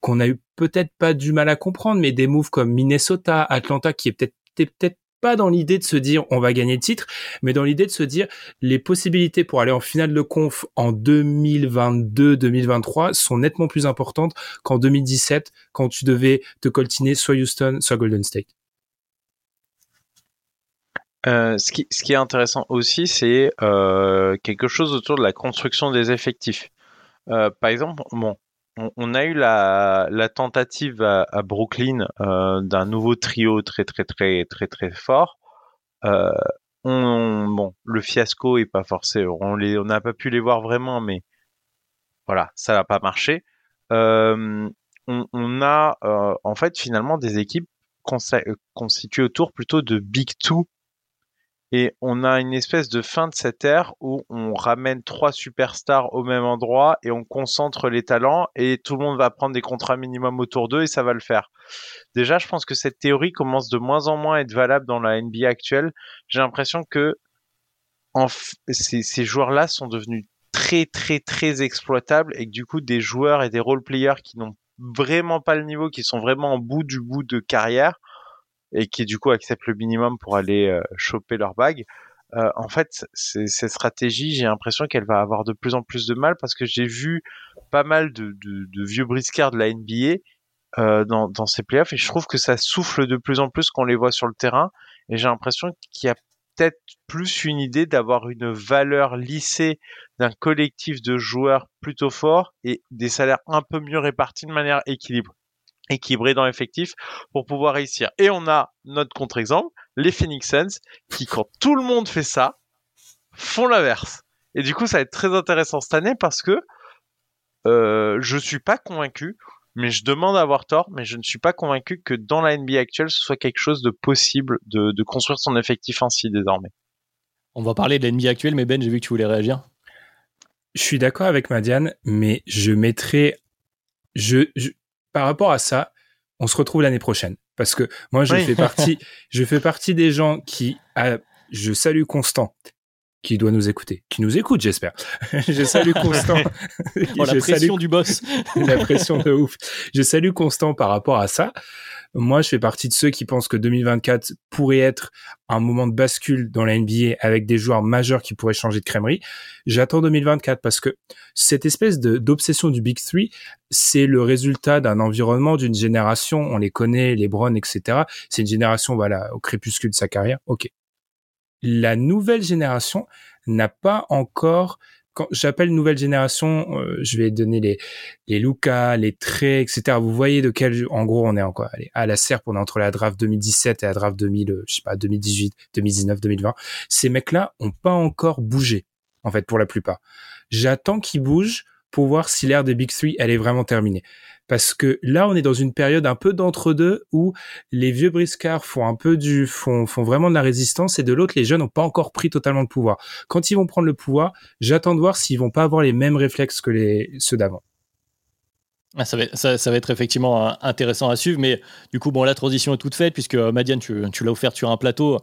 B: qu'on a eu peut-être pas du mal à comprendre, mais des moves comme Minnesota, Atlanta qui est peut-être peut-être pas dans l'idée de se dire on va gagner le titre, mais dans l'idée de se dire les possibilités pour aller en finale de conf en 2022-2023 sont nettement plus importantes qu'en 2017 quand tu devais te coltiner soit Houston, soit Golden State.
C: Euh, ce, qui, est intéressant aussi, c'est euh, quelque chose autour de la construction des effectifs. Euh, par exemple, bon, on, a eu la, tentative à, Brooklyn euh, d'un nouveau trio très très très très très fort. Euh, bon, le fiasco est pas forcé. On les, on n'a pas pu les voir vraiment, mais voilà, ça n'a pas marché. Euh, on, a en fait finalement des équipes constituées autour plutôt de Big Two et on a une espèce de fin de cette ère où on ramène trois superstars au même endroit et on concentre les talents et tout le monde va prendre des contrats minimum autour d'eux et ça va le faire. Déjà, je pense que cette théorie commence de moins en moins à être valable dans la NBA actuelle. J'ai l'impression que ces, ces joueurs-là sont devenus très très très exploitables et que du coup des joueurs et des role players qui n'ont vraiment pas le niveau, qui sont vraiment en bout du bout de carrière, et qui du coup acceptent le minimum pour aller euh, choper leur bague. Euh, en fait, cette stratégie, j'ai l'impression qu'elle va avoir de plus en plus de mal parce que j'ai vu pas mal de, de, de, vieux briscards de la NBA euh, dans, dans ces playoffs et je trouve que ça souffle de plus en plus qu'on les voit sur le terrain et j'ai l'impression qu'il y a peut-être plus une idée d'avoir une valeur lissée d'un collectif de joueurs plutôt forts et des salaires un peu mieux répartis de manière équilibrée équilibré dans l'effectif pour pouvoir réussir. Et on a notre contre-exemple, les Phoenix Suns, qui quand tout le monde fait ça, font l'inverse. Et du coup, ça va être très intéressant cette année parce que euh, je suis pas convaincu, mais je demande à avoir tort, mais je ne suis pas convaincu que dans la NBA actuelle, ce soit quelque chose de possible de, de construire son effectif ainsi désormais.
A: On va parler de la NBA actuelle, mais Ben, j'ai vu que tu voulais réagir.
B: Je suis d'accord avec Madiane, mais je mettrai, je, par rapport à ça, on se retrouve l'année prochaine. Parce que moi, je fais partie, [laughs] je fais partie des gens qui, je salue Constant, qui doit nous écouter, qui nous écoute, j'espère. [laughs] je salue Constant. [laughs]
A: oh, la pression du boss. [laughs]
B: la pression de ouf. Je salue Constant par rapport à ça. Moi, je fais partie de ceux qui pensent que 2024 pourrait être un moment de bascule dans la NBA avec des joueurs majeurs qui pourraient changer de crèmerie. J'attends 2024 parce que cette espèce d'obsession du Big Three, c'est le résultat d'un environnement, d'une génération. On les connaît, les Browns, etc. C'est une génération, voilà, au crépuscule de sa carrière. Ok. La nouvelle génération n'a pas encore quand j'appelle nouvelle génération, euh, je vais donner les les Luca, les traits, etc. Vous voyez de quel, en gros, on est encore allez, à la serpe, on est entre la draft 2017 et la draft 2000, euh, je sais pas, 2018, 2019, 2020. Ces mecs-là ont pas encore bougé, en fait, pour la plupart. J'attends qu'ils bougent pour voir si l'ère des Big Three, elle est vraiment terminée parce que là on est dans une période un peu d'entre-deux où les vieux briscards font un peu du font font vraiment de la résistance et de l'autre les jeunes n'ont pas encore pris totalement le pouvoir. Quand ils vont prendre le pouvoir, j'attends de voir s'ils vont pas avoir les mêmes réflexes que les ceux d'avant.
A: Ah, ça, va, ça, va, être effectivement intéressant à suivre, mais du coup, bon, la transition est toute faite puisque euh, Madiane, tu, tu l'as offert sur un plateau.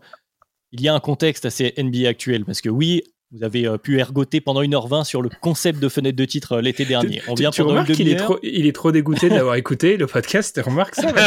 A: Il y a un contexte assez NBA actuel parce que oui, vous avez euh, pu ergoter pendant 1h20 sur le concept de fenêtre de titre euh, l'été dernier.
B: On vient tu, pendant une il est, trop, il est trop dégoûté d'avoir écouté le podcast. Tu remarques ça, [laughs]
A: De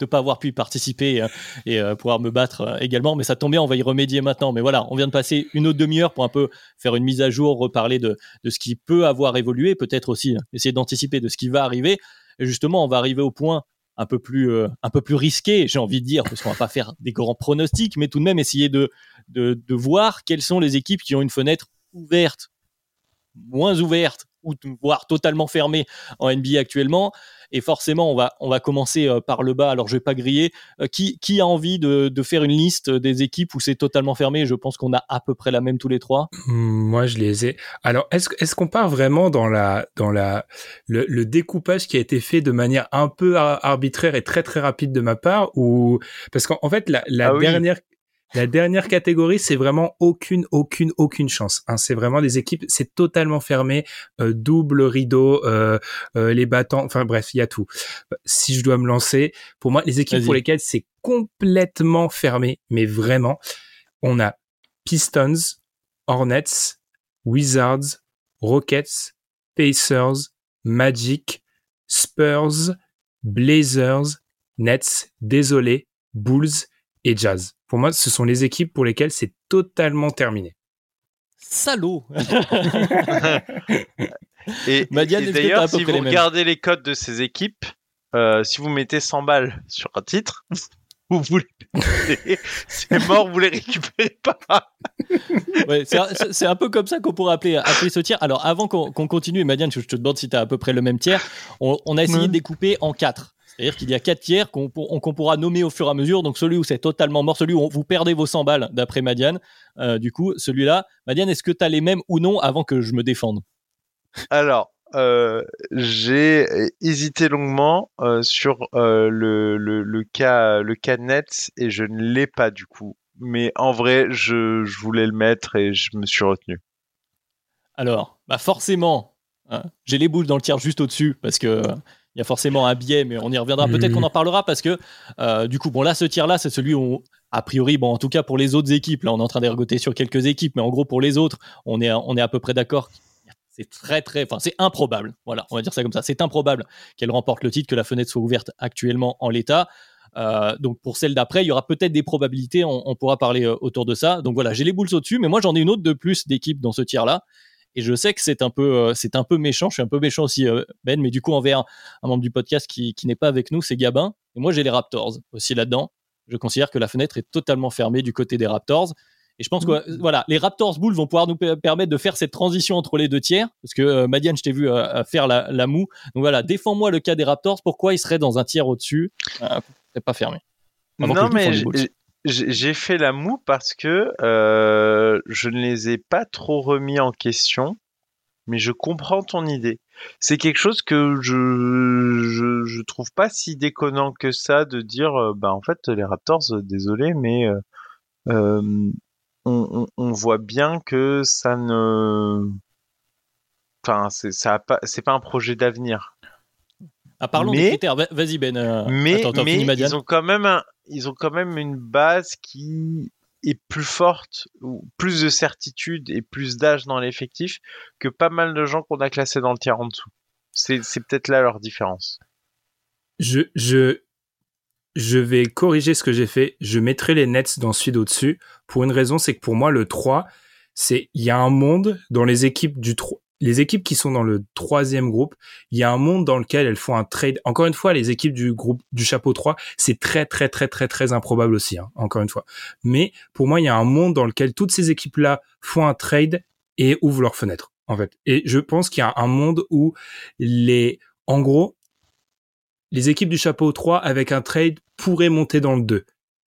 A: ne pas avoir pu participer euh, et pouvoir me battre également. Mais ça tombe bien, on va y remédier maintenant. Mais voilà, on vient de passer une autre demi-heure pour un peu faire une mise à jour, reparler de, de ce qui peut avoir évolué, peut-être aussi essayer d'anticiper de ce qui va arriver. Et justement, on va arriver au point un peu plus euh, un peu plus risqué, j'ai envie de dire, parce qu'on va pas faire des grands pronostics, mais tout de même essayer de voir quelles sont les équipes qui ont une fenêtre ouverte, moins ouverte ou voire totalement fermée en NBA actuellement et forcément, on va, on va commencer euh, par le bas. Alors, je vais pas griller. Euh, qui, qui a envie de, de faire une liste des équipes où c'est totalement fermé? Je pense qu'on a à peu près la même tous les trois.
B: Hmm, moi, je les ai. Alors, est-ce est qu'on part vraiment dans la dans la le, le, découpage qui a été fait de manière un peu arbitraire et très très rapide de ma part ou parce qu'en fait la, la ah dernière la dernière catégorie, c'est vraiment aucune, aucune, aucune chance. Hein. C'est vraiment des équipes, c'est totalement fermé, euh, double rideau, euh, euh, les battants, enfin bref, il y a tout. Si je dois me lancer, pour moi, les équipes pour lesquelles c'est complètement fermé, mais vraiment, on a Pistons, Hornets, Wizards, Rockets, Pacers, Magic, Spurs, Blazers, Nets, désolé, Bulls et Jazz. Pour moi, ce sont les équipes pour lesquelles c'est totalement terminé.
A: Salaud [laughs]
C: Et, [laughs] d'ailleurs, si vous regardez les codes de ces équipes, euh, si vous mettez 100 balles sur un titre, [laughs] vous voulez c'est mort, vous les récupérez pas.
A: c'est un peu comme ça qu'on pourrait appeler, appeler ce tiers. Alors avant qu'on continue, Madiane, je te demande si tu as à peu près le même tiers. On, a essayé de découper en quatre. C'est-à-dire qu'il y a quatre tiers qu'on pourra nommer au fur et à mesure. Donc celui où c'est totalement mort, celui où vous perdez vos 100 balles, d'après Madiane. Euh, du coup, celui-là, Madiane, est-ce que tu as les mêmes ou non avant que je me défende?
C: Alors, euh, j'ai hésité longuement euh, sur le, le, cas, le cas Nets et je ne l'ai pas du coup. Mais en vrai, je, je, voulais le mettre et je me suis retenu.
A: Alors, bah forcément, hein, j'ai les boules dans le tiers juste au-dessus parce que il y a forcément un biais, mais on y reviendra. Peut-être qu'on en parlera parce que, euh, du coup, bon, là, ce tir-là, c'est celui où, a priori, bon, en tout cas pour les autres équipes, là, on est en train d'ergoter sur quelques équipes, mais en gros, pour les autres, on est, on est à peu près d'accord. C'est très, très, enfin, c'est improbable. Voilà, on va dire ça comme ça. C'est improbable qu'elle remporte le titre, que la fenêtre soit ouverte actuellement en l'état. Euh, donc pour celle d'après, il y aura peut-être des probabilités, on, pourra parler euh, autour de ça. Donc voilà, j'ai les boules au-dessus, mais moi j'en ai une autre de plus d'équipes dans ce tir-là. Et je sais que c'est un peu, euh, c'est un peu méchant. Je suis un peu méchant aussi, euh, Ben, mais du coup, envers un, membre du podcast qui, qui n'est pas avec nous, c'est Gabin. Et moi, j'ai les Raptors aussi là-dedans. Je considère que la fenêtre est totalement fermée du côté des Raptors. Et je pense que mmh. voilà, les Raptors Bulls vont pouvoir nous permettre de faire cette transition entre les deux tiers, parce que euh, Madiane, je t'ai vu faire la, la, moue. Donc voilà, défends-moi le cas des Raptors. Pourquoi ils seraient dans un tiers au-dessus? C'est pas fermé.
C: non, mais j'ai fait la moue parce que euh, je ne les ai pas trop remis en question, mais je comprends ton idée. C'est quelque chose que je, je, trouve pas si déconnant que ça de dire, euh, bah en fait les Raptors, euh, désolé, mais euh, on, on, voit bien que ça ne, enfin c'est ça pas, c'est pas un projet d'avenir.
A: Ah, parlons mais, des critères. Vas-y Ben.
C: mais, mais ils ont quand même un, ils ont quand même une base qui est plus forte, ou plus de certitude et plus d'âge dans l'effectif que pas mal de gens qu'on a classés dans le tiers en dessous. C'est, c'est peut-être là leur différence.
B: Je, je, je vais corriger ce que j'ai fait. Je mettrai les Nets dans celui au-dessus. Pour une raison, c'est que pour moi, le 3, c'est, il y a un monde dans les équipes du 3, les équipes qui sont dans le troisième groupe, il y a un monde dans lequel elles font un trade. Encore une fois, les équipes du groupe du chapeau 3, c'est très très très très très improbable aussi, hein, encore une fois. Mais pour moi, il y a un monde dans lequel toutes ces équipes-là font un trade et ouvrent leurs fenêtres, en fait. Et je pense qu'il y a un monde où les, en gros, les équipes du chapeau 3 avec un trade pourraient monter dans le 2.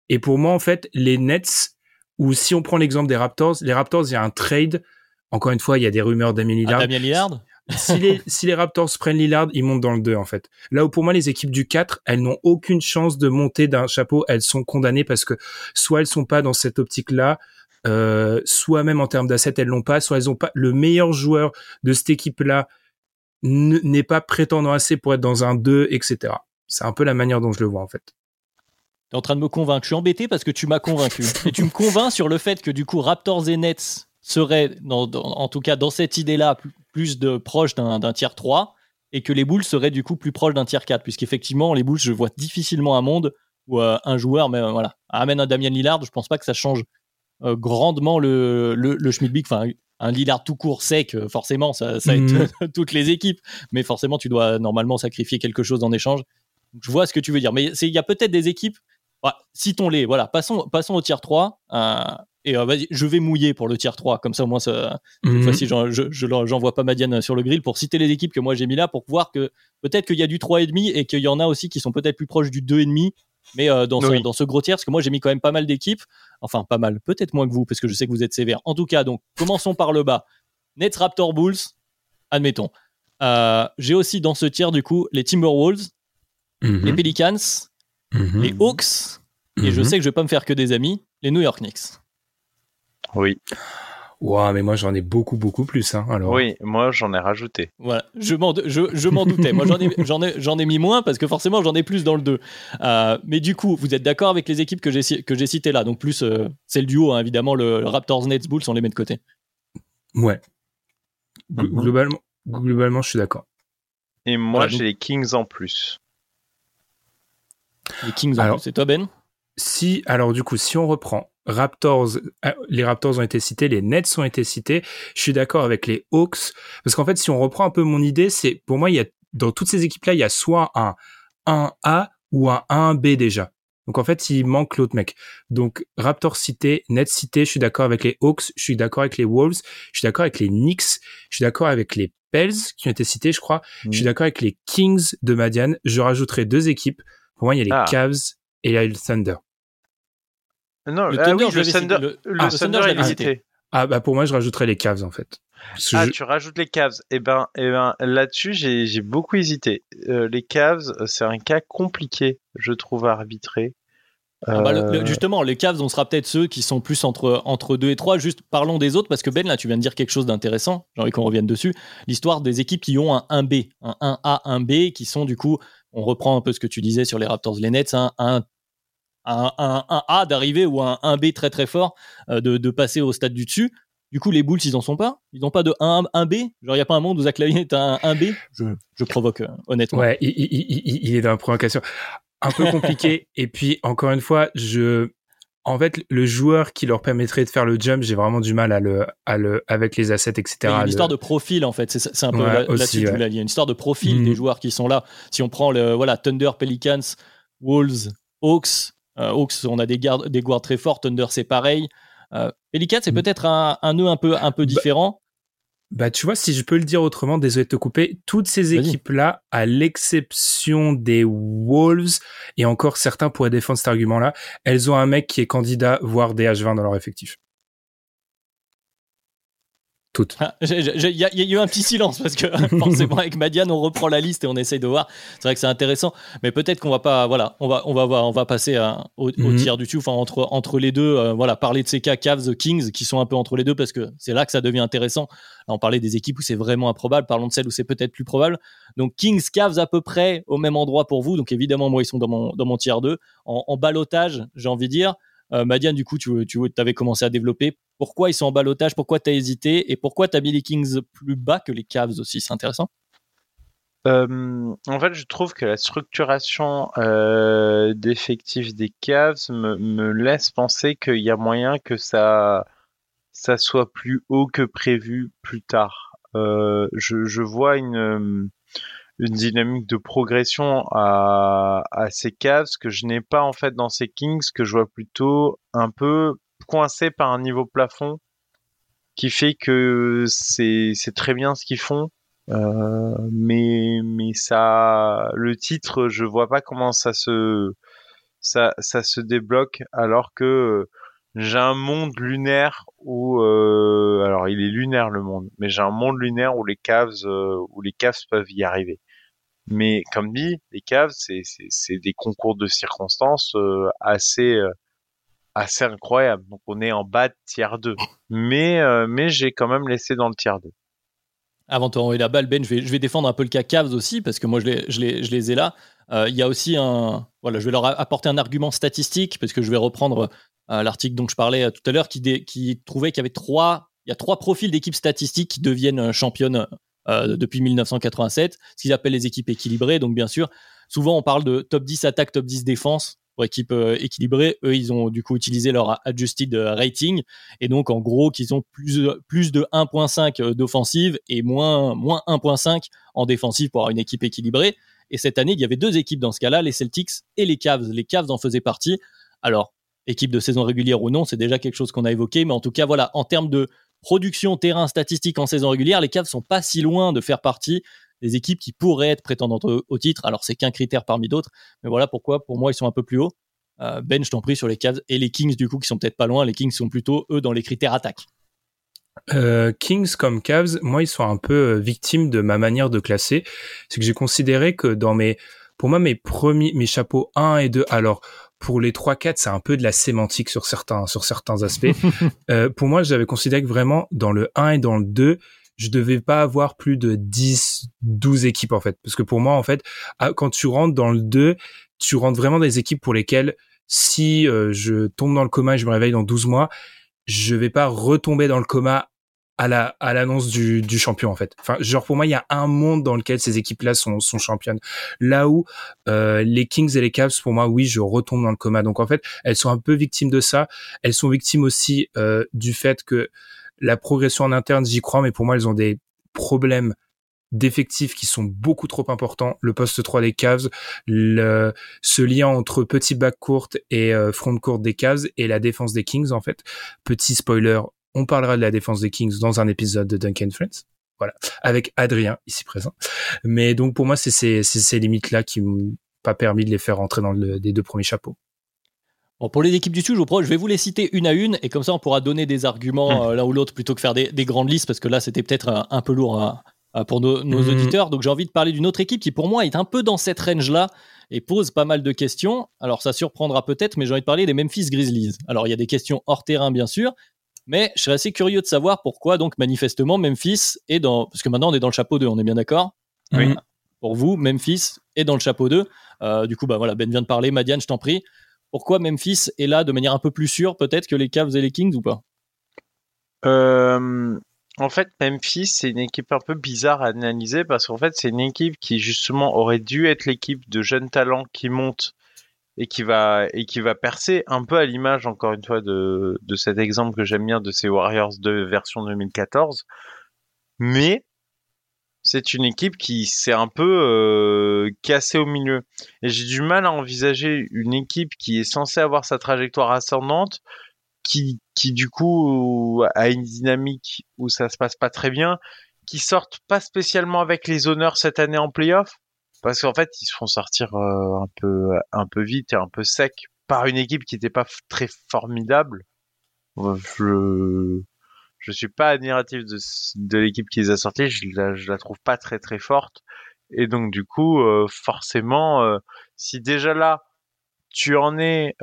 B: Et pour moi, en fait, les Nets, ou si on prend l'exemple des Raptors, les Raptors, il y a un trade encore une fois, il y a des rumeurs d'Amien Lillard.
A: Ah, Damien Lillard
B: si, les, si les Raptors [laughs] prennent Lillard, ils montent dans le 2 en fait. Là où pour moi les équipes du 4, elles n'ont aucune chance de monter d'un chapeau, elles sont condamnées parce que soit elles sont pas dans cette optique-là, euh, soit même en termes d'assets elles l'ont pas, soit elles ont pas le meilleur joueur de cette équipe-là n'est pas prétendant assez pour être dans un 2, etc. C'est un peu la manière dont je le vois en fait.
A: Tu es en train de me convaincre. Je suis embêté parce que tu m'as convaincu. et tu me convaincs sur le fait que du coup Raptors et Nets serait, en tout cas dans cette idée-là, plus, de proche d'un tiers 3 et que les Bulls seraient du coup plus proches d'un tiers 4, puisqu'effectivement, les Bulls, je vois difficilement un monde où euh, un joueur, mais euh, voilà, amène un Damien Lillard, je pense pas que ça change euh, grandement le, le, Schmidt Big, enfin, un Lillard tout court sec, forcément, ça, ça aide mhm. [laughs] toutes les équipes, mais forcément, tu dois normalement sacrifier quelque chose en échange. Je vois ce que tu veux dire, mais il y a peut-être des équipes, citons-les, voilà, passons, passons au tiers 3. Et euh, vas-y, je vais mouiller pour le tier 3. Comme ça, au moins, ça, cette mhm. fois-ci, j'envoie pas Madiane sur le grill pour citer les équipes que moi j'ai mis là pour voir que peut-être qu'il y a du 3,5 et qu'il y en a aussi qui sont peut-être plus proches du 2,5. Mais euh, dans, ce, dans ce gros tiers, parce que moi j'ai mis quand même pas mal d'équipes. Enfin, pas mal, peut-être moins que vous, parce que je sais que vous êtes sévère. En tout cas, donc, commençons par le bas. Nets Raptor Bulls, admettons. Euh, j'ai aussi dans ce tiers, du coup, les Timberwolves, mhm. les Pelicans, mhm. les Hawks, et je sais que je vais pas me faire que des amis, les New York Knicks.
C: Oui.
B: Ouah, mais moi j'en ai beaucoup beaucoup plus. Hein, alors.
C: Oui, moi j'en ai rajouté.
A: Voilà, je m'en je, je doutais. moi j'en ai [laughs] j'en ai j'en ai mis moins parce que forcément j'en ai plus dans le 2. Euh, mais du coup, vous êtes d'accord avec les équipes que j'ai que j'ai citées là, donc plus euh, c'est le duo hein, évidemment le, Raptors Nets Bulls on les met de côté.
B: Ouais. Mhm. Globalement globalement je suis d'accord.
C: Et moi j'ai les Kings en plus.
A: Les Kings en plus, c'est toi Ben?
B: Si alors du coup si on reprend Raptors, euh, les Raptors ont été cités, les Nets ont été cités. Je suis d'accord avec les Hawks parce qu'en fait, si on reprend un peu mon idée, c'est pour moi, il y a dans toutes ces équipes-là, il y a soit un 1A ou un 1B déjà. Donc en fait, il manque l'autre mec. Donc Raptors cité, Nets cité, je suis d'accord avec les Hawks, je suis d'accord avec les Wolves, je suis d'accord avec les Knicks, je suis d'accord avec les Pels qui ont été cités, je crois. Je suis mmh. d'accord avec les Kings de Madian. Je rajouterai deux équipes. Pour moi, il y a les ah. Cavs et les Thunder.
C: Non, le ah Thunder, le Thunder, le,
A: ah, Thunder, je l'avais
B: Ah bah pour moi je rajouterais les Cavs en fait.
C: ah tu rajoutes les Cavs Eh ben, eh ben là-dessus j'ai beaucoup hésité. Euh, les Cavs c'est un cas compliqué je trouve à arbitrer.
A: Ah bah, euh, justement, les Cavs, on sera peut-être ceux qui sont plus entre, entre 2 et 3. Juste parlons des autres, parce que Ben, là, tu viens de dire quelque chose d'intéressant. J'ai envie qu'on revienne dessus. L'histoire des équipes qui ont un 1B, un 1A, 1B, qui sont du coup, on reprend un peu ce que tu disais sur les Raptors, les Nets, un, un un, un, A d'arriver ou un, un B très très fort euh, de, de, passer au stade du dessus. Du coup, les Bulls, ils en sont pas Ils n'ont pas de 1, 1B Genre, il n'y a pas un monde où Zach Lavine est un 1B je, je, provoque, euh, honnêtement.
B: Ouais, il, il, il, est dans la provocation. Un peu compliqué. [laughs] Et puis, encore une fois, je... En fait, le joueur qui leur permettrait de faire le jump, j'ai vraiment du mal à le, à le, avec les assets, etc. Il y
A: a une histoire de profil, en fait. C'est un peu là-dessus là Il y a une histoire de profil des joueurs qui sont là. Si on prend le, voilà, Thunder, Pelicans, Wolves, Hawks, Hawks, on a des, gardes, des guards très forts. Thunder, c'est pareil. Euh, Pelican, c'est mm. peut-être un, un, nœud un peu, un peu bah, différent.
B: Bah, tu vois, si je peux le dire autrement, désolé de te couper, toutes ces équipes-là, à l'exception des Wolves, et encore certains pourraient défendre cet argument-là, elles ont un mec qui est candidat, voire des H20 dans leur effectif.
A: Ah, il y, a eu un petit silence parce que [laughs] forcément avec Madiane on reprend la liste et on essaye de voir. C'est vrai que c'est intéressant, mais peut-être qu'on va pas, voilà, on va, on va voir, on va passer au, mhm. tiers du dessus, enfin entre entre les deux, euh, voilà, parler de ces cas Cavs, Kings qui sont un peu entre les deux parce que c'est là que ça devient intéressant. on parlait des équipes où c'est vraiment improbable, parlons de celles où c'est peut-être plus probable. Donc Kings, Cavs à peu près au même endroit pour vous. Donc évidemment moi ils sont dans mon dans mon tiers 2 en, en balotage, j'ai envie de dire. Madiane, du coup, tu, avais commencé à développer. Pourquoi ils sont en balotage Pourquoi tu as hésité? Et pourquoi tu as mis les Kings plus bas que les Cavs aussi? C'est intéressant.
C: en fait, je trouve que la structuration euh, d'effectifs des Cavs me, laisse penser qu'il y a moyen que ça, soit plus haut que prévu plus tard. Euh, je, vois une, une dynamique de progression à, à ces Cavs que je n'ai pas en fait dans ces Kings, que je vois plutôt un peu coincé par un niveau plafond qui fait que c'est très bien ce qu'ils font, euh, mais mais ça le titre je vois pas comment ça se ça ça se débloque alors que j'ai un monde lunaire où euh, alors il est lunaire le monde, mais j'ai un monde lunaire où les caves euh, où les caves peuvent y arriver. Mais comme dit, les caves c'est des concours de circonstances euh, assez euh, assez incroyables. Donc on est en bas de tiers 2. Mais euh, mais j'ai quand même laissé dans le tiers 2.
A: Avant de t'envoyer la balle, Ben, je vais, je vais défendre un peu le cas Cavs aussi, parce que moi, je les, je les, je les ai là. Il y a aussi un. Voilà, je vais leur apporter un argument statistique, parce que je vais reprendre l'article dont je parlais tout à l'heure, qui, qui trouvait qu'il y avait trois, y a trois profils d'équipes statistiques qui deviennent championnes depuis 1987, ce qu'ils appellent les équipes équilibrées. Donc bien sûr, souvent on parle de top 10 attaque, top 10 défense pour équipe équilibrée. Eux, ils ont du coup utilisé leur adjusted rating et donc en gros qu'ils ont plus, plus de 1.5 d'offensive et moins, moins 1.5 en défensive pour avoir une équipe équilibrée. Et cette année, il y avait deux équipes dans ce cas-là, les Celtics et les Cavs. Les Cavs en faisaient partie. Alors, équipe de saison régulière ou non, c'est déjà quelque chose qu'on a évoqué. Mais en tout cas, voilà, en termes de production, terrain, statistique en saison régulière, les Cavs sont pas si loin de faire partie des équipes qui pourraient être prétendantes au, titre. Alors, c'est qu'un critère parmi d'autres. Mais voilà pourquoi, pour moi, ils sont un peu plus hauts. Euh, ben, je t'en prie sur les Cavs et les Kings, du coup, qui sont peut-être pas loin. Les Kings sont plutôt, eux, dans les critères attaque.
B: Euh, Kings comme Cavs, moi, ils sont un peu euh, victimes de ma manière de classer. C'est que j'ai considéré que dans mes, pour moi, mes premiers, mes chapeaux 1 et 2, alors, pour les 3-4, c'est un peu de la sémantique sur certains, sur certains aspects. [laughs] euh, pour moi, j'avais considéré que vraiment, dans le 1 et dans le 2, je devais pas avoir plus de 10, 12 équipes, en fait. Parce que pour moi, en fait, ah, quand tu rentres dans le 2, tu rentres vraiment des équipes pour lesquelles, si euh, je tombe dans le coma et je me réveille dans 12 mois, je vais pas retomber dans le coma à la à l'annonce du, du champion en fait. Enfin, genre pour moi, il y a un monde dans lequel ces équipes-là sont sont championnes. Là où euh, les Kings et les Cavs, pour moi, oui, je retombe dans le coma. Donc en fait, elles sont un peu victimes de ça. Elles sont victimes aussi euh, du fait que la progression en interne, j'y crois, mais pour moi, elles ont des problèmes d'effectifs qui sont beaucoup trop importants. Le poste 3 des Cavs, le, ce lien entre petit back court et euh, front court des Cavs et la défense des Kings en fait. Petit spoiler, on parlera de la défense des Kings dans un épisode de Duncan Friends. Voilà, avec Adrien ici présent. Mais donc pour moi, c'est ces, ces limites-là qui m'ont pas permis de les faire rentrer dans le, les deux premiers chapeaux.
A: Bon, pour les équipes du dessus, je vous je vais vous les citer une à une et comme ça on pourra donner des arguments mmh. euh, l'un ou l'autre plutôt que faire des, grandes listes parce que là c'était peut-être un, peu lourd hein, pour nos, mmh. auditeurs. Donc j'ai envie de parler d'une autre équipe qui pour moi est un peu dans cette range-là et pose pas mal de questions. Alors ça surprendra peut-être, mais j'ai envie de parler des Memphis Grizzlies. Alors il y a des questions hors terrain bien sûr, mais je serais assez curieux de savoir pourquoi, donc, manifestement, Memphis est dans. Parce que maintenant, on est dans le chapeau 2, on est bien d'accord?
B: Oui.
A: pour vous, Memphis est dans le chapeau 2. Euh, du coup, bah voilà, Ben vient de parler. Madiane, je t'en prie. Pourquoi Memphis est là de manière un peu plus sûre, peut-être, que les Cavs et les Kings ou pas?
C: Euh, En fait, Memphis, c'est une équipe un peu bizarre à analyser parce qu'en fait, c'est une équipe qui, justement, aurait dû être l'équipe de jeunes talents qui montent et qui va et qui va percer un peu à l'image encore une fois de de cet exemple que j'aime bien de ces Warriors de version 2014 mais c'est une équipe qui s'est un peu euh, cassée au milieu. Et j'ai du mal à envisager une équipe qui est censée avoir sa trajectoire ascendante qui qui du coup a une dynamique où ça se passe pas très bien qui sortent pas spécialement avec les honneurs cette année en playoff parce qu'en fait ils se font sortir euh, un peu un peu vite et un peu sec par une équipe qui n'était pas très formidable. Je je suis pas admiratif de, l'équipe qui les a sortis, je la, la trouve pas très très forte et donc du coup euh, forcément euh, si déjà là tu en es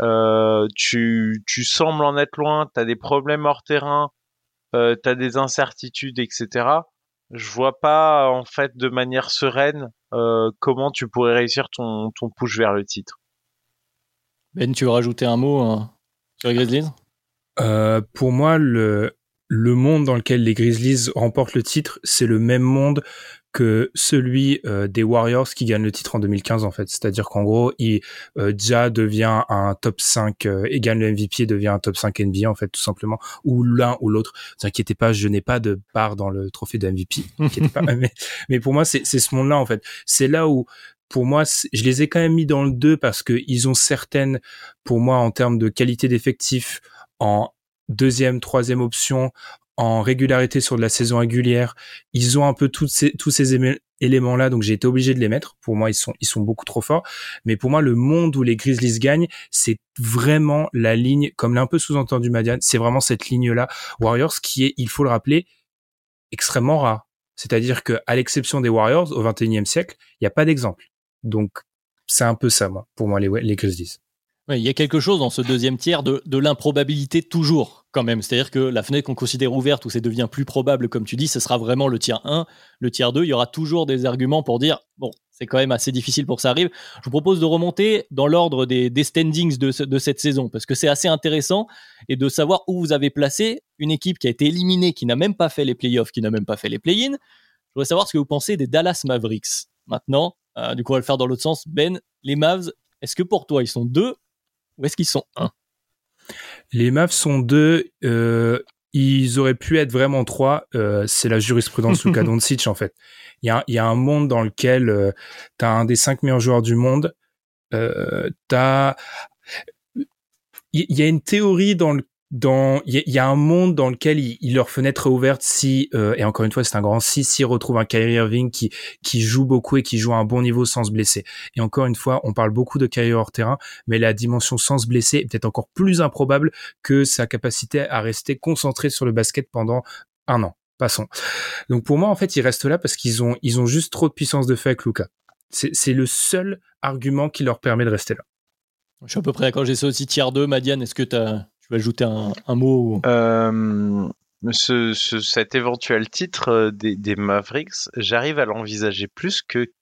C: tu tu sembles en être loin, tu as des problèmes hors terrain, tu as des incertitudes etc je vois pas en fait de manière sereine euh, comment tu pourrais réussir ton, ton push vers le titre.
A: Ben, tu veux rajouter un mot hein, sur les Grizzlies?
B: Euh, Pour moi, le, le monde dans lequel les Grizzlies remportent le titre, c'est le même monde que celui euh, des Warriors qui gagnent le titre en 2015 en fait. C'est-à-dire qu'en gros, il euh, Ja devient un top 5 euh, et gagne le MVP et devient un top 5 NBA en fait tout simplement ou l'un ou l'autre. Ne vous inquiétez pas, je n'ai pas de part dans le trophée de MVP. [laughs] pas. mais, mais pour moi, c'est ce monde-là en fait. C'est là où pour moi, je les ai quand même mis dans le 2 parce que ils ont certaines, pour moi, en termes de qualité d'effectif, en deuxième, troisième option, en régularité sur de la saison régulière. Ils ont un peu tous ces, éléments-là, donc j'ai été obligé de les mettre. Pour moi, ils sont, beaucoup trop forts. Mais pour moi, le monde où les Grizzlies gagnent, c'est vraiment la ligne, comme l'a un peu sous-entendu Madiane, c'est vraiment cette ligne-là. Warriors qui est, il faut le rappeler, extrêmement rare. C'est-à-dire que, à l'exception des Warriors, au 21e siècle, il n'y a pas d'exemple. Donc, c'est un peu ça, moi, pour moi, les Grizzlies
A: il y a quelque chose dans ce deuxième tiers de, de l'improbabilité toujours, quand même. C'est-à-dire que la fenêtre qu'on considère ouverte, où ça devient plus probable, comme tu dis, ce sera vraiment le tiers 1. Le tiers 2, il y aura toujours des arguments pour dire, bon, c'est quand même assez difficile pour que ça arrive. Je vous propose de remonter dans l'ordre des, des, standings de, de, cette saison, parce que c'est assez intéressant, et de savoir où vous avez placé une équipe qui a été éliminée, qui n'a même pas fait les playoffs, qui n'a même pas fait les play-ins. Je voudrais savoir ce que vous pensez des Dallas Mavericks. Maintenant, euh, du coup, on va le faire dans l'autre sens. Ben, les Mavs, est-ce que pour toi, ils sont deux où est-ce qu'ils sont un?
B: Les Mavs sont deux. Euh, ils auraient pu être vraiment trois. Euh, c'est la jurisprudence [laughs] Luka Doncic en fait. Il y a, y a, un monde dans lequel euh, tu as un des cinq meilleurs joueurs du monde. Euh, t'as il y, a une théorie dans le dans il y, a un monde dans lequel il, leur fenêtre est ouverte si euh, et encore une fois c'est un grand si s'ils retrouvent un Kyrie Irving qui qui joue beaucoup et qui joue à un bon niveau sans se blesser. Et encore une fois on parle beaucoup de Kyrie hors terrain mais la dimension sans se blesser est peut-être encore plus improbable que sa capacité à rester concentré sur le basket pendant un an. Passons. Donc pour moi en fait ils restent là parce qu'ils ont ils ont juste trop de puissance de fait avec Luca c'est le seul argument qui leur permet de rester là.
A: Je suis à peu près d'accord. J'ai ça aussi tiers 2 Madiane est-ce que tu as tu veux ajouter un, mot
C: euh, ce, Cet éventuel titre euh, des, Mavericks, j'arrive à l'envisager plus que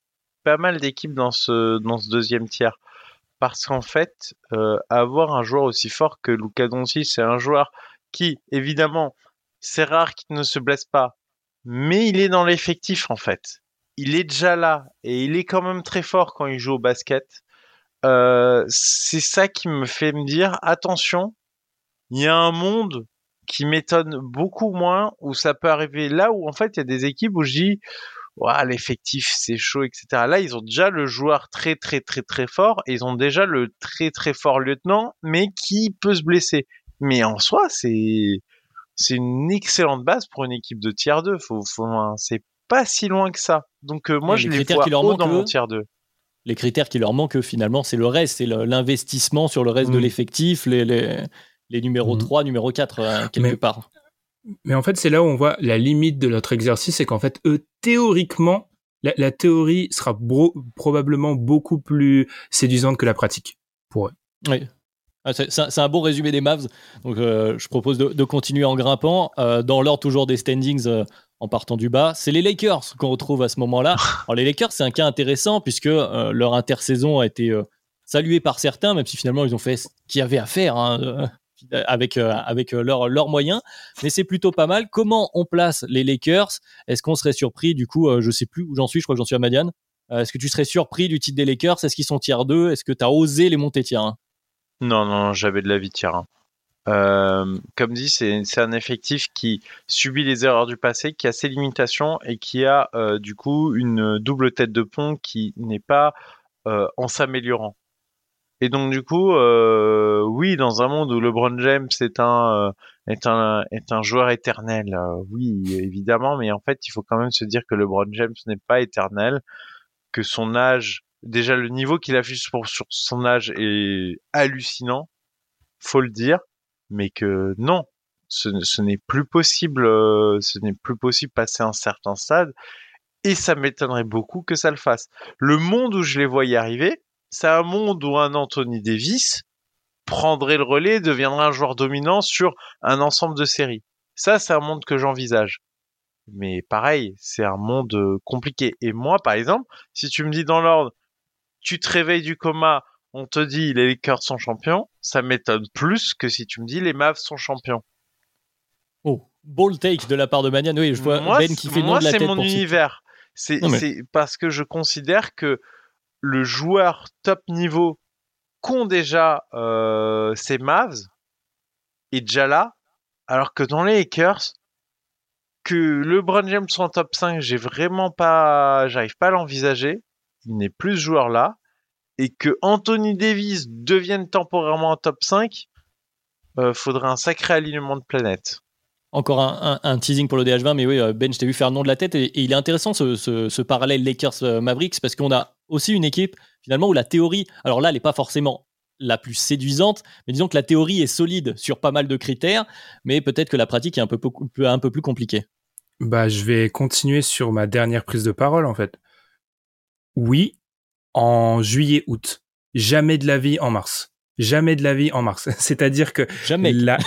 C: pas mal d'équipes dans ce, dans ce deuxième tiers. Parce qu'en fait, euh, avoir un joueur aussi fort que Luka Doncic, c'est un joueur qui, évidemment, c'est rare qu'il ne se blesse pas, mais il est dans l'effectif en fait. Il est déjà là et il est quand même très fort quand il joue au basket. c'est ça qui me fait me dire attention, il y a un monde qui m'étonne beaucoup moins où ça peut arriver là où en fait il y a des équipes où je dis l'effectif c'est chaud etc là ils ont déjà le joueur très très très très fort et ils ont déjà le très très fort lieutenant mais qui peut se blesser. Mais en soi c'est c'est une excellente base pour une équipe de tiers 2 faut, faut c'est pas si loin que ça. Donc euh, moi je les vois haut dans mon tiers 2
A: les critères qui leur manquent finalement c'est le reste. C'est l'investissement sur le reste de mm. l'effectif les, les les numéros 3, mhm. numéro 4, euh, quelque part.
B: Mais en fait, c'est là où on voit la limite de notre exercice, c'est qu'en fait, eux, théoriquement, la, théorie sera probablement beaucoup plus séduisante que la pratique pour eux.
A: Oui. Ah, c'est un bon résumé des Mavs. Donc, euh, je propose de, continuer en grimpant. Euh, dans l'ordre toujours des standings, en partant du bas, c'est les Lakers qu'on retrouve à ce moment-là. [laughs] Alors, les Lakers, c'est un cas intéressant puisque leur intersaison a été saluée par certains, même si finalement ils ont fait ce qu'il y avait à faire. Hein, avec, euh, euh, leurs moyens. Mais c'est plutôt pas mal. Comment on place les Lakers? Est-ce qu'on serait surpris Du coup, euh, je sais plus où j'en suis. Je crois que j'en suis à Madiane. Est-ce que tu serais surpris du titre des Lakers? Est-ce qu'ils sont tiers 2 Est-ce que tu as osé les monter tiers 1
C: Non, non, j'avais de la vie tiers 1. comme dit, c'est un effectif qui subit les erreurs du passé, qui a ses limitations et qui a du coup une double tête de pont qui n'est pas en s'améliorant. Et donc du coup, euh, oui, dans un monde où LeBron James est un euh, est un est un joueur éternel, euh, oui, évidemment, mais en fait, il faut quand même se dire que LeBron James n'est pas éternel, que son âge, déjà le niveau qu'il affiche sur son âge est hallucinant, faut le dire, mais que non, ce, n'est plus possible, ce n'est plus possible passer un certain stade, et ça m'étonnerait beaucoup que ça le fasse. Le monde où je les voyais arriver, c'est un monde où un Anthony Davis prendrait le relais, deviendrait un joueur dominant sur un ensemble de séries. Ça, c'est un monde que j'envisage. Mais pareil, c'est un monde euh, compliqué. Et moi, par exemple, si tu me dis dans l'ordre, tu te réveilles du coma on te dit les Lakers sont champions, ça m'étonne plus que si tu me dis les Mavs sont champions.
A: Oh, ball take de la part de Manian. Oui, je vois
C: moi,
A: Ben qui fait non de la
C: c'est mon
A: pour
C: univers. C'est
A: Non, mais-
C: c'est parce que je considère que le joueur top niveau qu'ont déjà euh, ces Mavs est déjà là, alors que dans les Lakers, que LeBron James soit en top 5, j'ai vraiment pas, j'arrive pas à l'envisager. Il n'est plus ce joueur-là. Et que Anthony Davis devienne temporairement en top 5, euh, faudrait un sacré alignement de planètes.
A: Encore un, teasing pour le DH20, mais oui, euh, Ben, je t'ai vu faire non de la tête. Et, il est intéressant ce, ce- parallèle Lakers-Mavericks parce qu'on a aussi une équipe finalement où la théorie, alors là, elle n'est pas forcément la plus séduisante, mais disons que la théorie est solide sur pas mal de critères, mais peut-être que la pratique est un peu, un peu plus compliquée.
B: Bah, je vais continuer sur ma dernière prise de parole, en fait. Oui, en juillet-août. Jamais de la vie en mars. Jamais de la vie en mars. [laughs] C'est-à-dire que
A: Jamais.
B: la,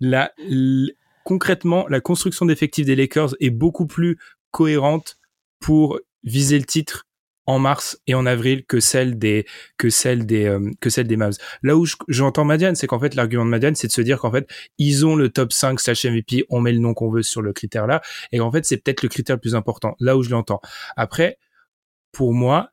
B: [laughs] [laughs] concrètement, la construction d'effectifs des Lakers est beaucoup plus cohérente pour viser le titre en mars et en avril que celle des que celle des euh, que celle des Mavs. Là où je- j'entends Madiane, c'est qu'en fait l'argument de Madiane, c'est de se dire qu'en fait ils ont le top 5 slash MVP, on met le nom qu'on veut sur le critère là, et en fait c'est peut-être le critère le plus important. Là où je l'entends. Après, pour moi,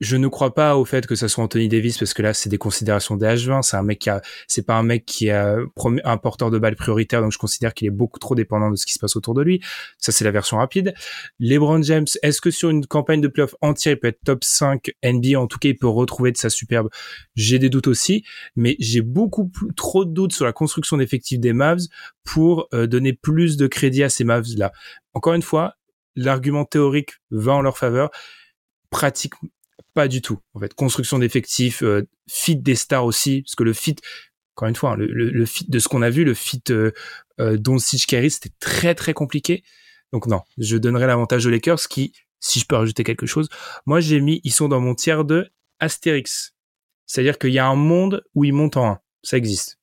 B: je ne crois pas au fait que ça soit Anthony Davis parce que là c'est des considérations d'âge 20 c'est un mec qui a c'est pas un mec qui est un porteur de balle prioritaire donc je considère qu'il est beaucoup trop dépendant de ce qui se passe autour de lui. Ça c'est la version rapide. LeBron James est-ce que sur une campagne de playoff entière il peut être top 5 NBA en tout cas il peut retrouver de sa superbe. J'ai des doutes aussi mais j'ai beaucoup trop de doutes sur la construction d'effectifs des Mavs pour euh, donner plus de crédit à ces Mavs là encore une fois l'argument théorique va en leur faveur. Pratique pas du tout. En fait, construction d'effectifs, euh, fit des stars aussi, parce que le fit, encore une fois, hein, le, fit de ce qu'on a vu, le fit euh, euh, Carey, c'était très très compliqué. Donc non, je donnerai l'avantage aux Lakers qui, si je peux rajouter quelque chose, moi j'ai mis, ils sont dans mon tiers de Astérix. C'est-à-dire qu'il y a un monde où ils montent en 1. Ça existe.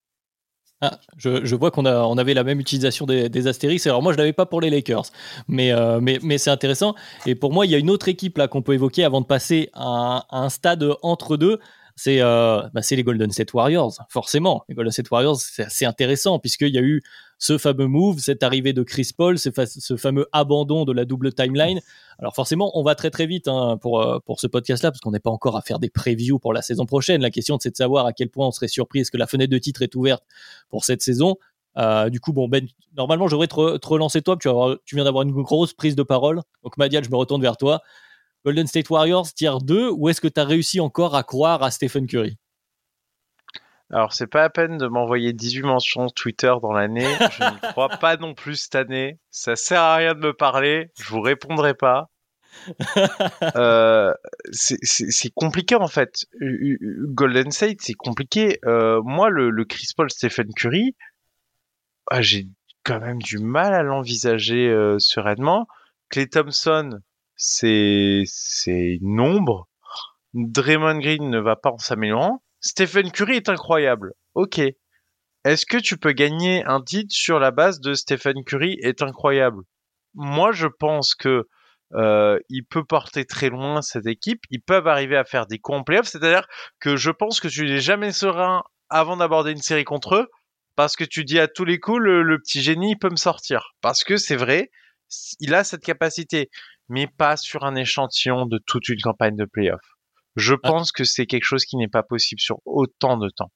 A: Ah, je, je, vois qu'on on avait la même utilisation des, des Astérix. Alors moi, je l'avais pas pour les Lakers, mais, euh, mais, mais c'est intéressant. Et pour moi, il y a une autre équipe là qu'on peut évoquer avant de passer à un stade entre deux. C'est euh, bah, les Golden State Warriors, forcément. Les Golden State Warriors, c'est assez intéressant puisqu'il y a eu ce fameux move, cette arrivée de Chris Paul, ce, fa ce, fameux abandon de la double timeline. Alors forcément, on va très très vite hein, pour, euh, pour ce podcast-là, parce qu'on n'est pas encore à faire des previews pour la saison prochaine. La question, c'est de savoir à quel point on serait surpris, est-ce que la fenêtre de titre est ouverte pour cette saison? Euh, du coup, bon, Ben, normalement, j'aurais te, re te relancer toi, tu, tu viens d'avoir une grosse prise de parole. Donc, Madial, je me retourne vers toi. Golden State Warriors, tier 2, ou est-ce que tu as réussi encore à croire à Stephen Curry?
C: Alors, c'est pas à peine de m'envoyer 18 mentions Twitter dans l'année. Je ne [laughs] crois pas non plus cette année. Ça sert à rien de me parler. Je vous répondrai pas. [laughs] euh, c'est compliqué en fait. Golden State, c'est compliqué. Euh, moi, le, le, Chris Paul, Stephen Curry, ah, j'ai quand même du mal à l'envisager euh, sereinement. Clay Thompson, c'est c'est une. Draymond Green ne va pas en s'améliorant. Stephen Curry est incroyable. Ok. Est-ce que tu peux gagner un titre sur la base de Stephen Curry est incroyable? Moi, je pense que euh, il peut porter très loin cette équipe. Ils peuvent arriver à faire des coups en. C'est-à-dire que je pense que tu n'es jamais serein avant d'aborder une série contre eux parce que tu dis à tous les coups le, le petit génie il peut me sortir. Parce que c'est vrai, il a cette capacité, mais pas sur un échantillon de toute une campagne de playoff. Je pense ah. que c'est quelque chose qui n'est pas possible sur autant de temps.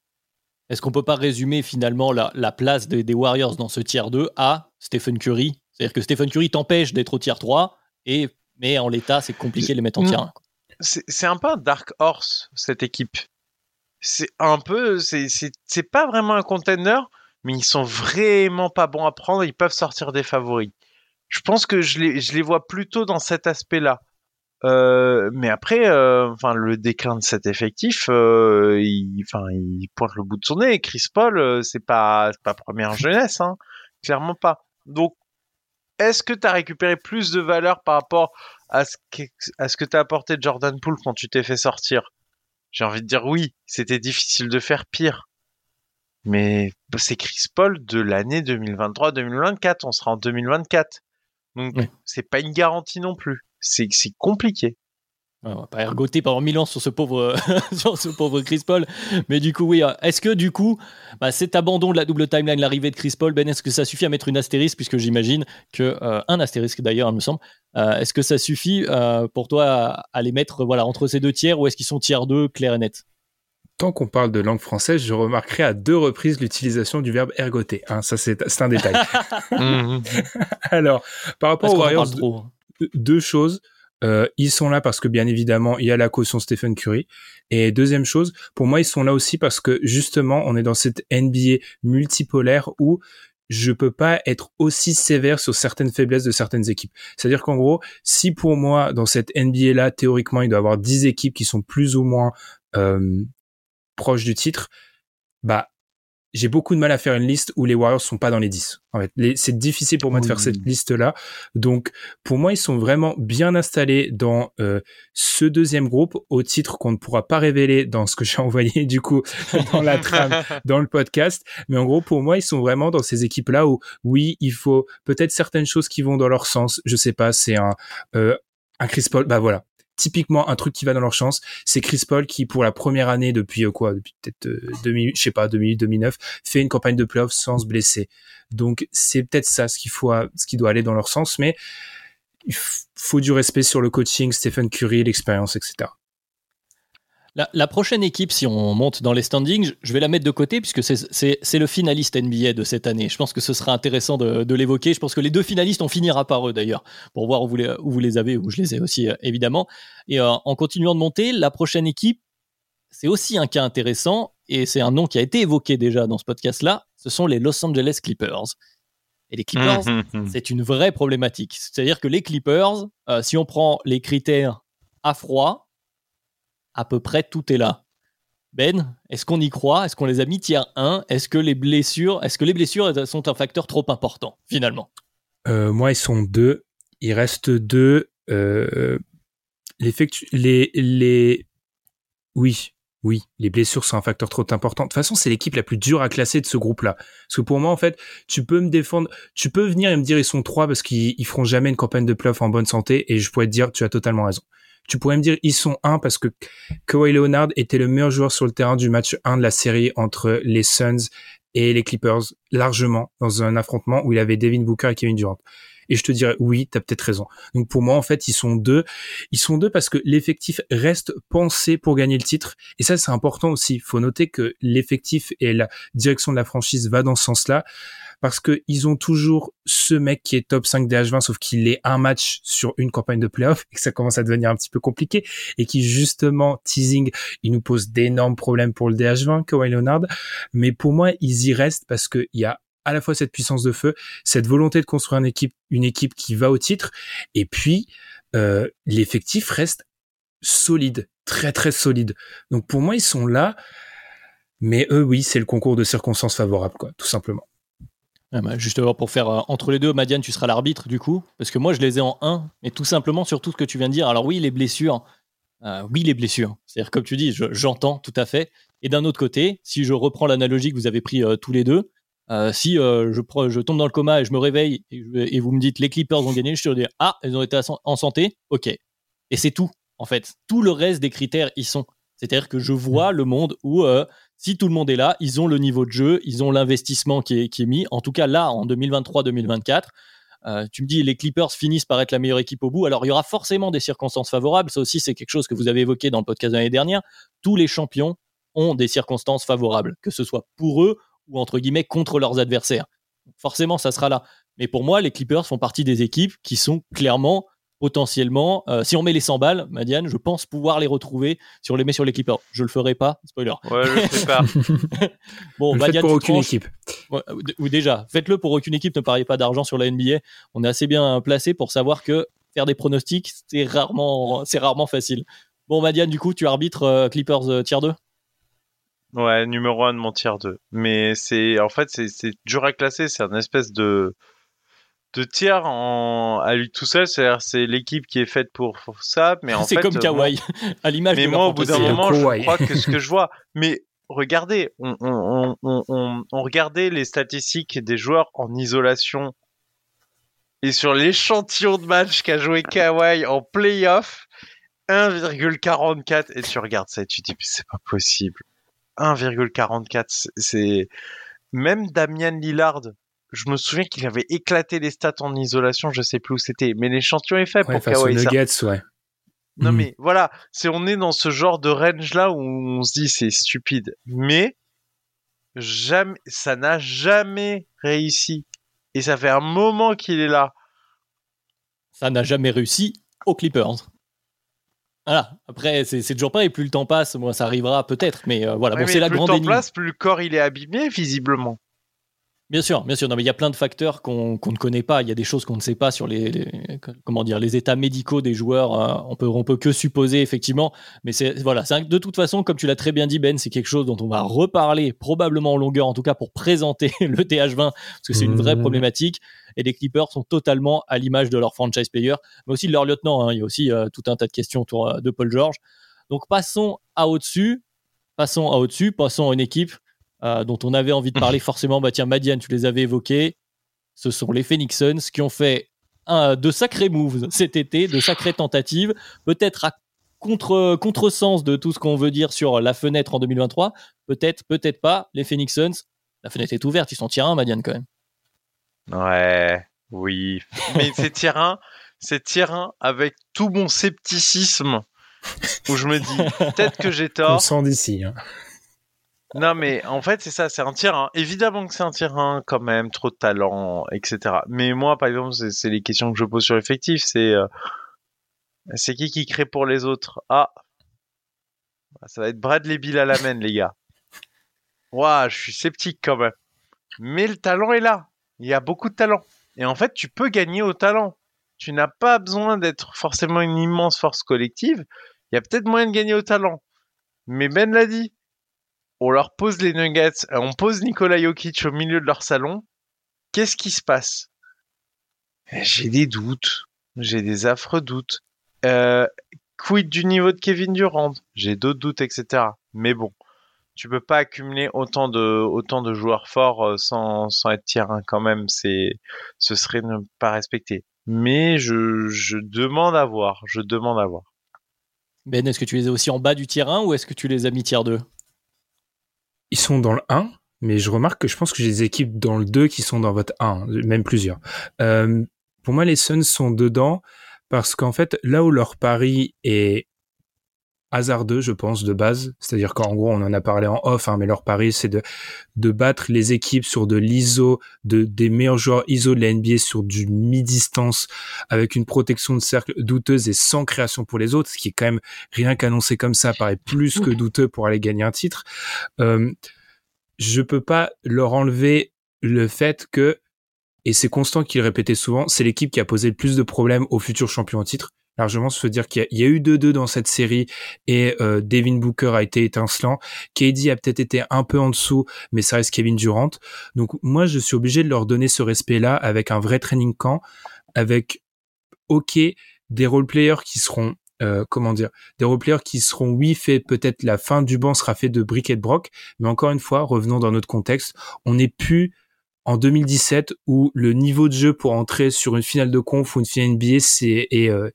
A: Est-ce qu'on peut pas résumer finalement la, la place des, des, Warriors dans ce tiers 2 à Stephen Curry? C'est-à-dire que Stephen Curry t'empêche d'être au tiers 3, et, mais en l'état, c'est compliqué de les mettre en tiers 1.
C: C'est un peu un dark horse, cette équipe. C'est un peu, c'est pas vraiment un contender, mais ils sont vraiment pas bons à prendre, ils peuvent sortir des favoris. Je pense que je les, je les vois plutôt dans cet aspect-là. Euh, mais après, euh, enfin, le déclin de cet effectif, euh, il, enfin, il pointe le bout de son nez. Chris Paul, euh, c'est pas, pas première [laughs] jeunesse, hein, clairement pas. Donc, est-ce que tu as récupéré plus de valeur par rapport à ce que, à ce que t'as apporté Jordan Poole quand tu t'es fait sortir? J'ai envie de dire oui. C'était difficile de faire pire. Mais c'est Chris Paul de l'année 2023-2024. On sera en 2024. Donc, c'est pas une garantie non plus c'est compliqué.
A: on va pas ergoter pendant mille ans sur ce pauvre, [laughs] sur ce pauvre Chris Paul. Mais du coup, oui. Euh, est-ce que du coup, bah, cet abandon de la double timeline, l'arrivée de Chris Paul, Ben, est-ce que ça suffit à mettre une astérisque? Puisque j'imagine que euh, un astérisque d'ailleurs, il me semble. Euh, est-ce que ça suffit pour toi à, les mettre voilà entre ces deux tiers ou est-ce qu'ils sont tiers 2, clair et net?
B: Tant qu'on parle de langue française, je remarquerai à deux reprises l'utilisation du verbe ergoter. Hein, ça, c'est un détail. [laughs] Mhm. Alors, par rapport aux Warriors, deux choses. Euh, ils sont là parce que bien évidemment il y a la caution Stephen Curry. Et deuxième chose, pour moi ils sont là aussi parce que justement on est dans cette NBA multipolaire où je peux pas être aussi sévère sur certaines faiblesses de certaines équipes. C'est-à-dire qu'en gros, si pour moi dans cette NBA là théoriquement il doit y avoir 10 équipes qui sont plus ou moins euh, proches du titre, bah j'ai beaucoup de mal à faire une liste où les Warriors sont pas dans les 10. En fait, c'est difficile pour moi de faire cette liste-là. Donc, pour moi, ils sont vraiment bien installés dans euh, ce deuxième groupe au titre qu'on ne pourra pas révéler dans ce que j'ai [laughs] envoyé du coup dans la trame, [laughs] dans le podcast. Mais en gros, pour moi, ils sont vraiment dans ces équipes-là où, oui, il faut peut-être certaines choses qui vont dans leur sens. Je sais pas, c'est un euh, un Chris Paul. Bah voilà, typiquement un truc qui va dans leur chance, c'est Chris Paul qui pour la première année depuis euh, quoi, depuis peut-être euh, 2000, je sais pas, 2008, 2009, fait une campagne de playoffs sans se blesser. Donc c'est peut-être ça ce qu'il faut, ce qui doit aller dans leur sens, mais il faut du respect sur le coaching, Stephen Curry, l'expérience, etc.
A: La, prochaine équipe, si on monte dans les standings, je vais la mettre de côté puisque c'est le finaliste NBA de cette année. Je pense que ce sera intéressant de, l'évoquer. Je pense que les deux finalistes, on finira par eux d'ailleurs, pour voir où vous, les, où vous, les, avez, où je les ai aussi euh, évidemment. Et euh, en continuant de monter, la prochaine équipe, c'est aussi un cas intéressant et c'est un nom qui a été évoqué déjà dans ce podcast-là. Ce sont les Los Angeles Clippers. Et les Clippers, hum, hum, hum. c'est une vraie problématique. C'est-à-dire que les Clippers, euh, si on prend les critères à froid, à peu près tout est là. Ben, est-ce qu'on y croit? Est-ce qu'on les a mis tiers 1 Est-ce que les blessures, est-ce que les blessures sont un facteur trop important finalement?
B: Euh, Moi, ils sont deux. Il reste deux. Euh, les, oui, oui, les blessures sont un facteur trop important. De toute façon, c'est l'équipe la plus dure à classer de ce groupe-là. Parce que pour moi, en fait, tu peux me défendre, tu peux venir et me dire ils sont trois parce qu'ils feront jamais une campagne de playoff en bonne santé et je pourrais te dire tu as totalement raison tu pourrais me dire ils sont un parce que Kawhi Leonard était le meilleur joueur sur le terrain du match 1 de la série entre les Suns et les Clippers largement dans un affrontement où il avait Devin Booker et Kevin Durant. Et je te dirais oui, tu as peut-être raison. Donc pour moi en fait, ils sont deux. Ils sont deux parce que l'effectif reste pensé pour gagner le titre et ça c'est important aussi. Faut noter que l'effectif et la direction de la franchise va dans ce sens-là parce que ils ont toujours ce mec qui est top 5 DH20 sauf qu'il est un match sur une campagne de playoff [laughs] et que ça commence à devenir un petit peu compliqué et qui justement teasing il nous pose d'énormes problèmes pour le DH20 Kawhi Leonard mais pour moi ils y restent parce que il y a à la fois cette puissance de feu, cette volonté de construire une équipe, une équipe qui va au titre, et puis euh, l'effectif reste solide, très très solide. Donc pour moi ils sont là, mais eux oui c'est le concours de circonstances favorables quoi, tout simplement.
A: Ah bah, justement, pour faire euh, entre les deux, Madiane, tu seras l'arbitre du coup, parce que moi je les ai en 1, mais tout simplement sur tout ce que tu viens de dire. Alors oui, les blessures, euh, oui, les blessures. C'est-à-dire, comme tu dis, j'entends tout à fait. Et d'un autre côté, si je reprends l'analogie que vous avez pris euh, tous les deux, si je, je, tombe dans le coma et je me réveille et, vous me dites les Clippers ont gagné, je te dis ah, ils ont été en santé, ok. Et c'est tout, en fait. Tout le reste des critères y sont. C'est-à-dire que je vois le monde où si tout le monde est là, ils ont le niveau de jeu, ils ont l'investissement qui est, mis. En tout cas, là, en 2023-2024, euh, tu me dis les Clippers finissent par être la meilleure équipe au bout. Alors, il y aura forcément des circonstances favorables. Ça aussi, c'est quelque chose que vous avez évoqué dans le podcast de l'année dernière. Tous les champions ont des circonstances favorables, que ce soit pour eux ou entre guillemets contre leurs adversaires. Forcément, ça sera là. Mais pour moi, les Clippers font partie des équipes qui sont clairement potentiellement, euh, si on met les 100 balles, Madiane, je pense pouvoir les retrouver si on les met sur l'équipe. Je le ferai pas, spoiler.
C: Ouais, je sais pas. [laughs]
B: bon, Madiane, pour aucune équipe.
A: ou déjà, faites-le pour aucune équipe, ne pariez pas d'argent sur la NBA. On est assez bien placé pour savoir que faire des pronostics, c'est rarement, c'est rarement facile. Bon, Madiane, du coup, tu arbitres euh, Clippers euh, tier 2
C: Ouais, numéro 1 de mon tier 2. Mais c'est, en fait, c'est dur à classer, c'est un espèce de, de tiers en, à lui tout seul, c'est-à-dire c'est l'équipe qui est faite pour, ça, mais en fait.
A: C'est comme euh, Kawhi, [laughs] à l'image
C: Mais moi, au bout d'un moment, je crois que ce que [laughs] je vois, mais regardez, on, on, on, on, regardait les statistiques des joueurs en isolation et sur l'échantillon de match qu'a joué Kawhi en playoff, 1,44 et tu regardes ça et tu dis c'est pas possible. 1,44 c'est même Damien Lillard je me souviens qu'il avait éclaté les stats en isolation, je sais plus où c'était, mais l'échantillon est fait pour Kawhi.
B: Nuggets, ouais.
C: Non hmm. mais voilà, c'est on est dans ce genre de range là où on se dit c'est stupide, mais jamais ça n'a jamais réussi et ça fait un moment qu'il est là.
A: Ça n'a jamais réussi aux Clippers. Voilà. Après, c'est toujours pas et plus le temps passe, moi ça arrivera peut-être, mais euh, voilà. bon, c'est la grande
C: énigme.
A: Plus
C: le temps passe, plus le corps il est abîmé visiblement.
A: Bien sûr, bien sûr. Non, mais il y a plein de facteurs qu'on ne connaît pas. Il y a des choses qu'on ne sait pas sur les, comment dire les états médicaux des joueurs. Hein. On peut on peut que supposer effectivement. Mais c'est voilà, de toute façon, comme tu l'as très bien dit Ben, c'est quelque chose dont on va reparler probablement en longueur, en tout cas pour présenter [laughs] le TH20 parce que c'est une vraie mmh. problématique. Et les Clippers sont totalement à l'image de leur franchise player, mais aussi de leur lieutenant. Hein. Il y a aussi euh, tout un tas de questions autour euh, de Paul George. Donc passons à au-dessus. Passons à au-dessus. Passons à une équipe euh, dont on avait envie de parler [laughs] forcément. Bah tiens, Madiane, tu les avais évoqués. Ce sont les Phoenix Suns qui ont fait un, de sacrés moves cet été, de sacrées tentatives, peut-être à contre contresens de tout ce qu'on veut dire sur la fenêtre en 2023. Peut-être, peut-être pas. Les Phoenix Suns, la fenêtre est ouverte. Ils sont tiers 1, Madiane, quand même.
C: Ouais, oui. Mais c'est 1, c'est tiers 1 avec tout mon scepticisme où je me dis peut-être que j'ai [laughs] tort. On
B: sent d'ici. Hein.
C: Non, mais en fait, c'est ça, c'est un tir Évidemment que c'est un tir quand même, trop de talent, etc. Mais moi, par exemple, c'est les questions que je pose sur l'effectif, c'est euh, c'est qui qui crée pour les autres? Ah, ça va être Bradley Bill à la main, les gars. Waouh, je suis sceptique quand même. Mais le talent est là. Il y a beaucoup de talent. Et en fait, tu peux gagner au talent. Tu n'as pas besoin d'être forcément une immense force collective. Il y a peut-être moyen de gagner au talent. Mais Ben l'a dit, on leur pose les Nuggets, euh, on pose Nikola Jokic au milieu de leur salon. Qu'est-ce qui se passe? J'ai des doutes, j'ai des affreux doutes. Euh, quid du niveau de Kevin Durant? J'ai d'autres doutes, etc. Mais bon, tu peux pas accumuler autant de joueurs forts euh, sans, être tiers quand même. C'est ce serait ne pas respecter. Mais je, je demande à voir. Je demande à voir.
A: Ben, est-ce que tu les as aussi en bas du tiers 1 ou est-ce que tu les as mis tiers 2
B: ils sont dans le 1, mais je remarque que je pense que j'ai des équipes dans le 2 qui sont dans votre 1, même plusieurs. Euh, pour moi, les Suns sont dedans parce qu'en fait, là où leur pari est hasardeux, je pense, de base. C'est-à-dire qu'en gros, on en a parlé en off, hein, mais leur pari, c'est de, de battre les équipes sur de l'ISO, de, des meilleurs joueurs ISO de la NBA sur du mi-distance, avec une protection de cercle douteuse et sans création pour les autres, ce qui est quand même rien qu'annoncé comme ça, paraît plus que douteux pour aller gagner un titre. Euh, je peux pas leur enlever le fait que et c'est constant qu'il répétait souvent, c'est l'équipe qui a posé le plus de problèmes aux futurs champions en titre largement se dire qu'il y, a eu 2-2 dans cette série et euh, Devin Booker a été étincelant. KD a peut-être été un peu en dessous, mais ça reste Kevin Durant. Donc moi, je suis obligé de leur donner ce respect-là avec un vrai training camp, avec ok des role players qui seront euh, comment dire, des role-players qui seront, oui, fait peut-être la fin du banc sera fait de brick et de broc, mais encore une fois, revenons dans notre contexte, on n'est plus en 2017 où le niveau de jeu pour entrer sur une finale de conf ou une finale NBA c'est est, euh,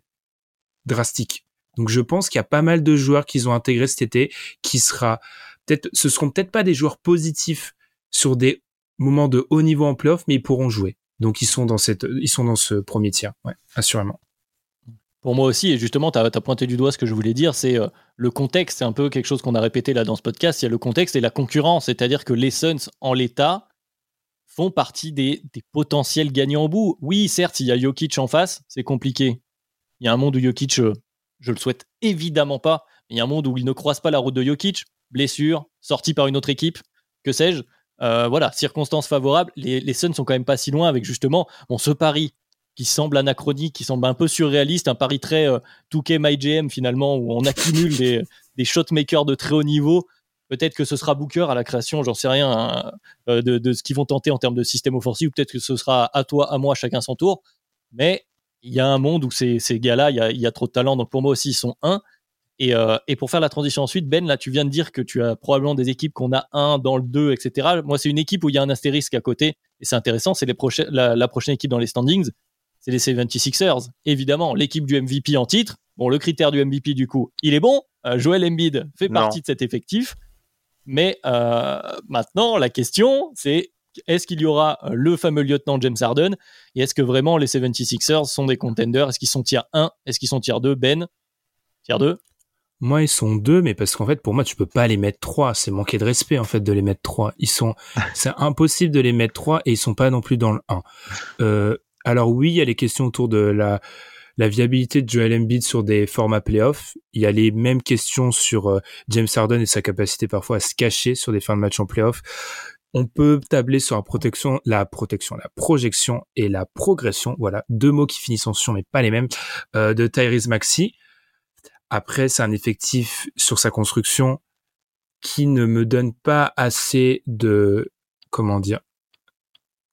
B: drastique. Donc je pense qu'il y a pas mal de joueurs qu'ils ont intégré cet été qui sera peut-être ce seront peut-être pas des joueurs positifs sur des moments de haut niveau en playoff mais ils pourront jouer. Donc ils sont dans cette ils sont dans ce premier tiers, assurément.
A: Pour moi aussi, et justement, tu as, pointé du doigt ce que je voulais dire, c'est euh, le contexte, c'est un peu quelque chose qu'on a répété là dans ce podcast, il y a le contexte et la concurrence, c'est-à-dire que les Suns, en l'état, font partie des, des potentiels gagnants au bout. Oui, certes, il y a Jokic en face, c'est compliqué. Il y a un monde où Jokic, euh, je le souhaite évidemment pas, il y a un monde où il ne croise pas la route de Jokic, blessure, sorti par une autre équipe, que sais-je. Euh, voilà, circonstances favorables. Les, les Suns sont quand même pas si loin avec justement bon, ce pari qui semble anachronique, qui semble un peu surréaliste, un pari très euh, 2K MyGM finalement, où on accumule des, [laughs] des shotmakers de très haut niveau. Peut-être que ce sera Booker à la création, j'en sais rien, hein, euh, de, de, ce qu'ils vont tenter en termes de système offensif, ou peut-être que ce sera à toi, à moi, chacun son tour. Mais il y a un monde où ces, ces gars-là, il y, a, trop de talent. Donc pour moi aussi, ils sont un. Et, euh, et, pour faire la transition ensuite, Ben, là, tu viens de dire que tu as probablement des équipes qu'on a un dans le 2, etc. Moi, c'est une équipe où il y a un astérisque à côté. Et c'est intéressant, c'est les la, la, prochaine équipe dans les standings. C'est les 76ers. Évidemment, l'équipe du MVP en titre, Bon, le critère du MVP, du coup, il est bon. Euh, Joel Embiid fait partie de cet effectif. Mais euh, maintenant, la question, c'est est-ce qu'il y aura le fameux lieutenant James Harden Et est-ce que vraiment les 76ers sont des contenders? Est-ce qu'ils sont tier 1 Est-ce qu'ils sont tier 2 Ben? Tier 2
B: moi, ils sont deux, mais parce qu'en fait, pour moi, tu peux pas les mettre trois. C'est manquer de respect, en fait, de les mettre trois. Ils sont, [laughs] c'est impossible de les mettre trois et ils sont pas non plus dans le 1. Euh, alors oui, il y a les questions autour de la, la viabilité de Joel Embiid sur des formats playoffs. Il y a les mêmes questions sur euh, James Harden et sa capacité parfois à se cacher sur des fins de match en playoffs. On peut tabler sur la protection, la protection, la projection et la progression. Voilà, deux mots qui finissent en sion mais pas les mêmes euh, de Tyrese Maxi. Après, c'est un effectif sur sa construction qui ne me donne pas assez de, comment dire,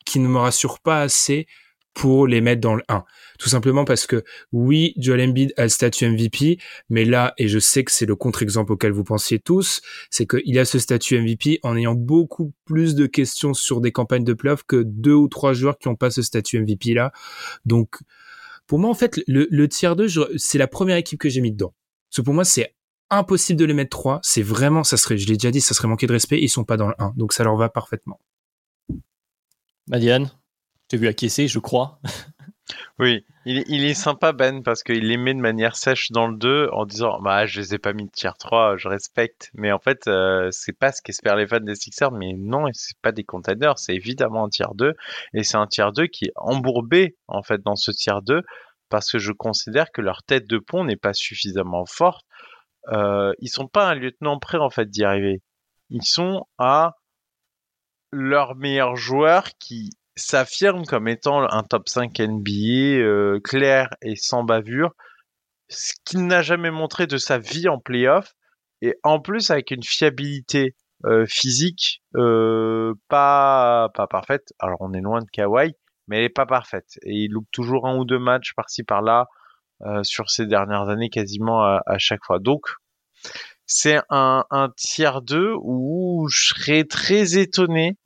B: qui ne me rassure pas assez pour les mettre dans le 1. Tout simplement parce que oui, Joel Embiid a le statut MVP, mais là, et je sais que c'est le contre-exemple auquel vous pensiez tous, c'est qu'il a ce statut MVP en ayant beaucoup plus de questions sur des campagnes de playoff que deux ou trois joueurs qui n'ont pas ce statut MVP là. Donc, pour moi, en fait, le, le tiers 2, c'est la première équipe que j'ai mis dedans. Parce que pour moi, c'est impossible de les mettre 3. C'est vraiment, ça serait, je l'ai déjà dit, ça serait manquer de respect. Ils sont pas dans le 1. Donc ça leur va parfaitement.
A: Madiane, t'as vu acquiescer, je crois.
C: Oui, il, est sympa Ben parce qu'il les met de manière sèche dans le 2 en disant bah je les ai pas mis de tier 3, je respecte. Mais en fait, euh, c'est pas ce qu'espèrent les fans des Sixers, mais non, c'est pas des containers, c'est évidemment un tier 2 et c'est un tier 2 qui est embourbé en fait dans ce tier 2 parce que je considère que leur tête de pont n'est pas suffisamment forte. Euh, ils sont pas un lieutenant prêt en fait d'y arriver. Ils sont à leur meilleur joueur qui s'affirme comme étant un top 5 NBA euh, clair et sans bavure, ce qu'il n'a jamais montré de sa vie en playoff, et en plus avec une fiabilité euh, physique euh, pas pas parfaite. Alors on est loin de Kawhi, mais elle est pas parfaite. Et il loupe toujours un ou deux matchs par-ci par-là euh, sur ces dernières années quasiment à, chaque fois. Donc c'est un, un tiers 2 où je serais très étonné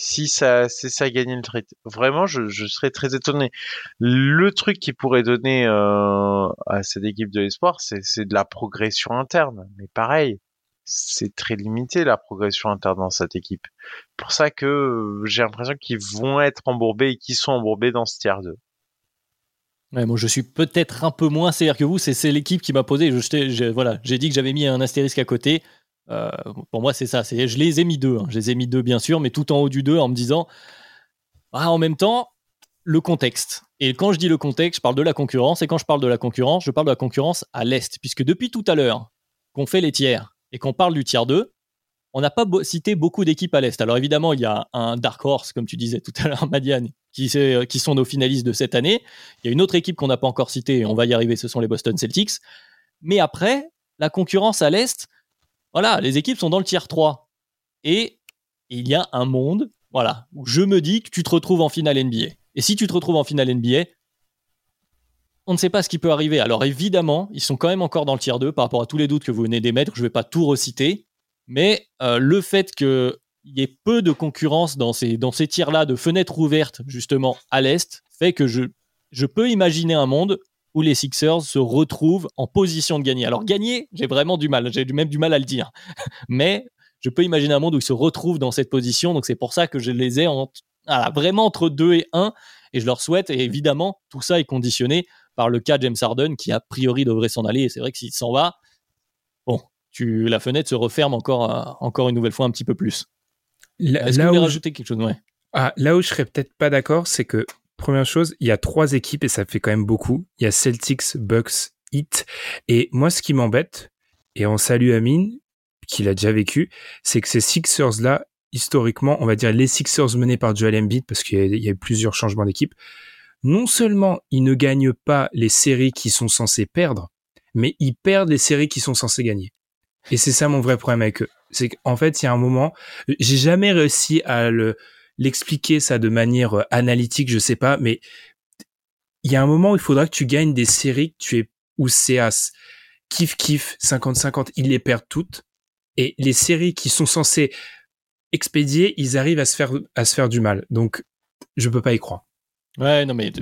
C: si ça c'est ça gagner le trade. Vraiment, je, je, serais très étonné. Le truc qui pourrait donner euh, à cette équipe de l'espoir, c'est de la progression interne. Mais pareil, c'est très limité la progression interne dans cette équipe. Pour ça que euh, j'ai l'impression qu'ils vont être embourbés et qu'ils sont embourbés dans ce tiers 2.
A: Ouais, moi je suis peut-être un peu moins sévère que vous, c'est l'équipe qui m'a posé, je, voilà, j'ai dit que j'avais mis un astérisque à côté. Euh, pour moi c'est ça, je les ai mis deux, hein. je les ai mis deux bien sûr, mais tout en haut du 2 en me disant, ah, en même temps, le contexte. Et quand je dis le contexte, je parle de la concurrence, et quand je parle de la concurrence, je parle de la concurrence à l'Est, puisque depuis tout à l'heure qu'on fait les tiers, et qu'on parle du tiers 2, on n'a pas cité beaucoup d'équipes à l'Est. Alors évidemment, il y a un Dark Horse, comme tu disais tout à l'heure, [laughs] Madiane, qui, euh, qui, sont nos finalistes de cette année. Il y a une autre équipe qu'on n'a pas encore citée, et on va y arriver, ce sont les Boston Celtics. Mais après, la concurrence à l'Est, voilà, les équipes sont dans le tiers 3. Et il y a un monde, voilà, où je me dis que tu te retrouves en finale NBA. Et si tu te retrouves en finale NBA, on ne sait pas ce qui peut arriver. Alors évidemment, ils sont quand même encore dans le tiers 2 par rapport à tous les doutes que vous venez d'émettre. Je ne vais pas tout reciter. Mais euh, le fait qu'il y ait peu de concurrence dans ces, tiers-là, de fenêtres ouvertes justement à l'Est, fait que je peux imaginer un monde où les Sixers se retrouvent en position de gagner. Alors gagner, j'ai vraiment du mal, j'ai même du mal à le dire. [laughs] Mais je peux imaginer un monde où ils se retrouvent dans cette position. Donc c'est pour ça que je les ai en, vraiment entre 2 et 1. Et je leur souhaite, et évidemment, tout ça est conditionné par le cas James Harden qui a priori devrait s'en aller. Et c'est vrai que s'il s'en va, bon, tu, la fenêtre se referme encore, euh, encore une nouvelle fois un petit peu plus. Est-ce que vous voulez rajouter quelque chose?
B: Ah, Là où je serais peut-être pas d'accord, c'est que première chose, il y a trois équipes et ça fait quand même beaucoup. Il y a Celtics, Bucks, Heat. Et moi, ce qui m'embête, et on salue Amine, qui l'a déjà vécu, c'est que ces Sixers-là, historiquement, on va dire les Sixers menés par Joel Embiid, parce qu'il y, a eu plusieurs changements d'équipe, non seulement ils ne gagnent pas les séries qui sont censés perdre, mais ils perdent les séries qui sont censés gagner. Et c'est ça mon vrai problème avec eux. C'est qu'en fait, il y a un moment, j'ai jamais réussi à le, l'expliquer ça de manière euh, analytique, je sais pas, mais il y a un moment où il faudra que tu gagnes des séries que tu es, où c'est à kiff kiff 50-50, ils les perdent toutes. Et les séries qui sont censées expédier, ils arrivent à se faire, à se faire du mal. Donc, je peux pas y croire.
A: Ouais, non, mais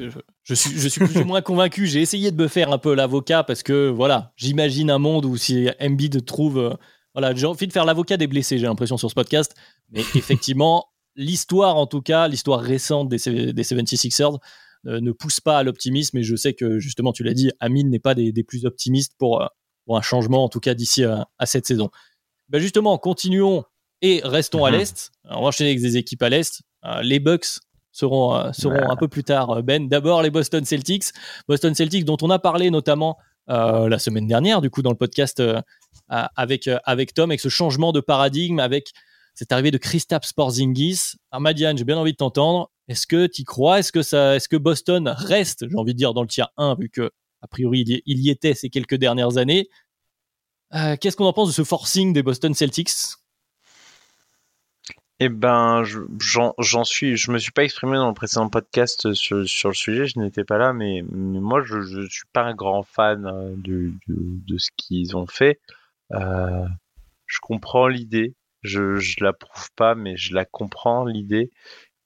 A: je, suis, je suis plus ou moins convaincu. J'ai essayé de me faire un peu l'avocat parce que, voilà, j'imagine un monde où si Embiid trouve. Euh, voilà, j'ai envie de faire l'avocat des blessés, j'ai l'impression, sur ce podcast. Mais effectivement, l'histoire, en tout cas, l'histoire récente des, des 76ers euh, ne pousse pas à l'optimisme. Et je sais que, justement, tu l'as dit, Amine n'est pas des, plus optimistes pour, euh, pour, un changement, en tout cas, d'ici à, cette saison. Ben justement, continuons et restons à mhm. l'Est. On va enchaîner avec des équipes à l'Est. les Bucks seront, euh, seront un peu plus tard, euh, Ben. D'abord, les Boston Celtics. Boston Celtics, dont on a parlé notamment euh, la semaine dernière, du coup, dans le podcast avec, avec Tom, avec ce changement de paradigme, avec cette arrivée de Kristaps Porzingis. Armadian, j'ai bien envie de t'entendre. Est-ce que tu crois? Est-ce que, ça, est-ce que Boston reste, j'ai envie de dire, dans le tiers 1, vu que a priori il y, était ces quelques dernières années? Qu'est-ce qu'on en pense de ce forcing des Boston Celtics?
C: Eh ben, j'en suis, je me suis pas exprimé dans le précédent podcast sur, sur le sujet, je n'étais pas là, mais, moi, je, je suis pas un grand fan euh, de, ce qu'ils ont fait. Euh, je comprends l'idée, je, je l'approuve pas, mais je la comprends l'idée,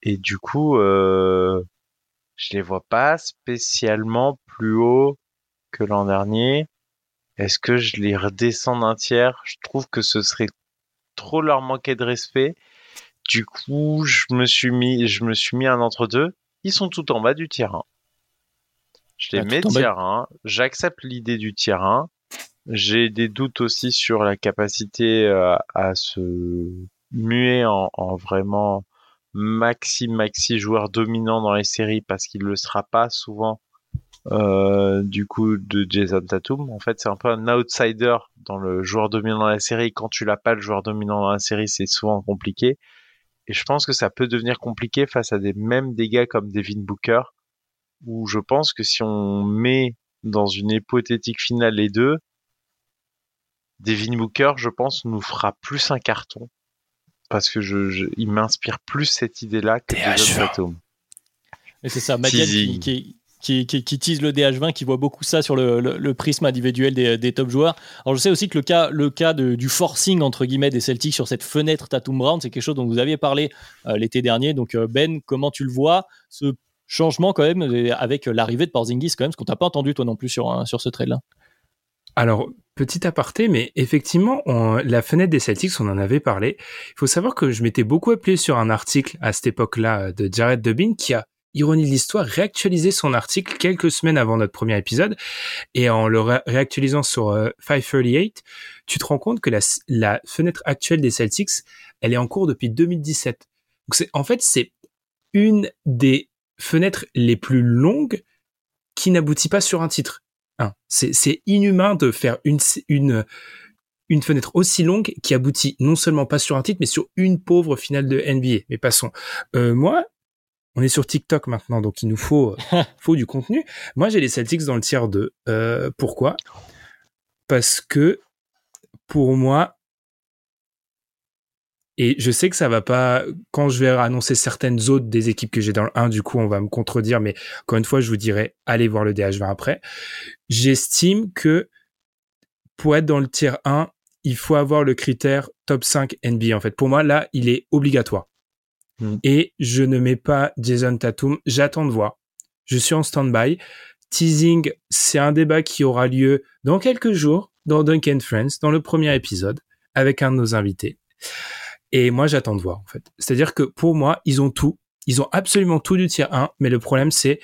C: et du coup, euh, je les vois pas spécialement plus haut que l'an dernier. Est-ce que je les redescends d'un tiers? Je trouve que ce serait trop leur manquer de respect. Du coup, je me suis mis, je me suis mis un entre deux. Ils sont tout en bas du terrain. Je les ah, mets tiers 1. J'accepte l'idée du tiers 1. J'ai des doutes aussi sur la capacité euh, à se muer en, vraiment maxi maxi joueur dominant dans les séries parce qu'il le sera pas souvent euh, du coup de Jason Tatum. En fait, c'est un peu un outsider dans le joueur dominant dans la série. Quand tu l'as pas le joueur dominant dans la série, c'est souvent compliqué. Et je pense que ça peut devenir compliqué face à des mêmes dégâts comme Devin Booker, où je pense que si on met dans une hypothétique finale les deux, Devin Booker, je pense, nous fera plus un carton. Parce que je, il m'inspire plus cette idée-là que Jason
A: Et c'est ça, Madiane qui, qui, qui, tease le DH20, qui voit beaucoup ça sur le, prisme individuel des, top joueurs. Alors je sais aussi que le cas, le cas du forcing entre guillemets des Celtics sur cette fenêtre Tatum Brown, c'est quelque chose dont vous aviez parlé euh, l'été dernier. Donc euh, Ben, comment tu le vois ce changement quand même avec l'arrivée de Porzingis quand même, ce qu'on t'a pas entendu toi non plus sur, sur ce trade-là.
B: Alors, petit aparté, mais effectivement, la fenêtre des Celtics, on en avait parlé. Il faut savoir que je m'étais beaucoup appuyé sur un article à cette époque-là de Jared Dubin qui a ironie de l'histoire, réactualisé son article quelques semaines avant notre premier épisode. Et en le réactualisant sur 538, euh, tu te rends compte que la, fenêtre actuelle des Celtics, elle est en cours depuis 2017. Donc en fait, c'est une des fenêtres les plus longues qui n'aboutit pas sur un titre. C'est, inhumain de faire une, une, une fenêtre aussi longue qui aboutit non seulement pas sur un titre, mais sur une pauvre finale de NBA. Mais passons. Euh, moi, on est sur TikTok maintenant, donc il nous faut, [laughs] faut du contenu. Moi, j'ai les Celtics dans le tiers 2. Euh, pourquoi? Parce que pour moi, et je sais que ça va pas, quand je vais annoncer certaines autres des équipes que j'ai dans le 1, du coup, on va me contredire, mais encore une fois, je vous dirai, allez voir le DH20 après. J'estime que pour être dans le tiers 1, il faut avoir le critère top 5 NBA. En fait, pour moi, là, il est obligatoire. Mm. Et je ne mets pas Jason Tatum. J'attends de voir. Je suis en stand-by. Teasing, c'est un débat qui aura lieu dans quelques jours dans Duncan Friends, dans le premier épisode, avec un de nos invités. Et moi, j'attends de voir, en fait. C'est-à-dire que pour moi, ils ont tout. Ils ont absolument tout du tier 1, mais le problème, c'est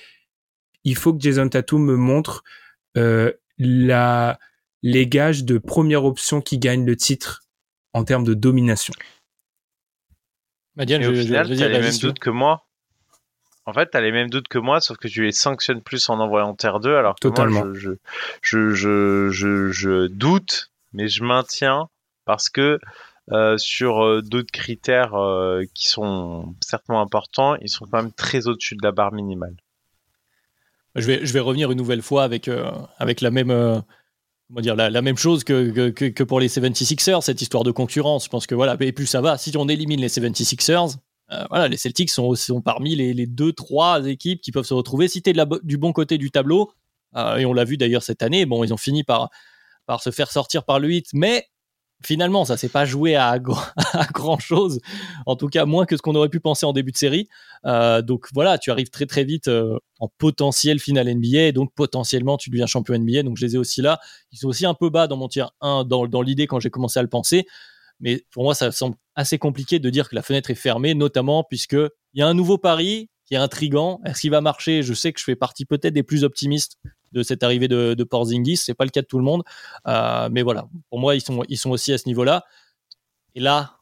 B: il faut que Jason Tatum me montre euh, la, les gages de première option qui gagnent le titre en termes de domination.
C: Madiane, au final, tu as les mêmes doutes que moi. En fait, tu as les mêmes doutes que moi, sauf que tu les sanctionnes plus en envoyant Terre 2, alors que Totalement. moi, je, je, je, je, je doute, mais je maintiens parce que euh, sur euh, d'autres critères euh, qui sont certainement importants, ils sont quand même très au-dessus de la barre minimale.
A: Je vais, je vais revenir une nouvelle fois avec, avec la même dire, la, même chose que, que, que, pour les 76ers, cette histoire de concurrence. Je pense que voilà, et plus ça va, si on élimine les 76ers, euh, voilà, les Celtics sont, sont parmi les, les, deux, trois équipes qui peuvent se retrouver. Si tu es du bon côté du tableau, et on l'a vu d'ailleurs cette année, bon, ils ont fini par, par se faire sortir par le 8, mais finalement, ça s'est pas joué à, [laughs] grand chose, en tout cas moins que ce qu'on aurait pu penser en début de série. Euh, donc voilà, tu arrives très très vite euh, en potentiel final NBA, donc potentiellement tu deviens champion NBA. Donc je les ai aussi là. Ils sont aussi un peu bas dans mon tiers 1 dans, dans l'idée quand j'ai commencé à le penser. Mais pour moi, ça semble assez compliqué de dire que la fenêtre est fermée, notamment puisque il y a un nouveau pari qui est intrigant. Est-ce qu'il va marcher? Je sais que je fais partie peut-être des plus optimistes de cette arrivée de, de Porzingis. C'est pas le cas de tout le monde, euh, mais voilà. Pour moi, ils sont ils sont aussi à ce niveau-là. Et là,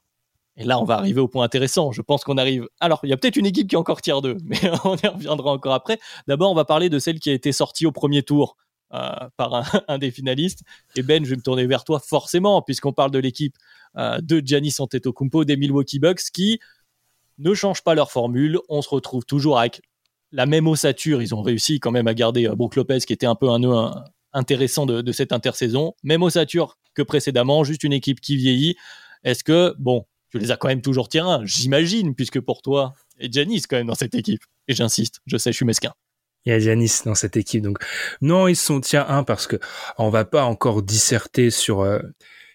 A: et là, on va arriver au point intéressant. Je pense qu'on arrive. Alors, il y a peut-être une équipe qui est encore tiers 2, [laughs] mais on y reviendra encore après. D'abord, on va parler de celle qui a été sortie au premier tour euh, par un, [laughs] des finalistes. Et Ben, je vais me tourner vers toi forcément, puisqu'on parle de l'équipe euh, de Giannis Antetokounmpo des Milwaukee Bucks, qui ne changent pas leur formule. On se retrouve toujours avec la même ossature, ils ont réussi quand même à garder euh, Brook Lopez, qui était un peu un nœud intéressant de, cette intersaison. Même ossature que précédemment, juste une équipe qui vieillit. Est-ce que, bon, tu les as quand même toujours tiers j'imagine, puisque pour toi, et Janis quand même dans cette équipe. Et j'insiste, je sais, je suis mesquin.
B: Il y a Janis dans cette équipe, donc non, ils sont tiers 1 parce que on va pas encore disserter sur euh,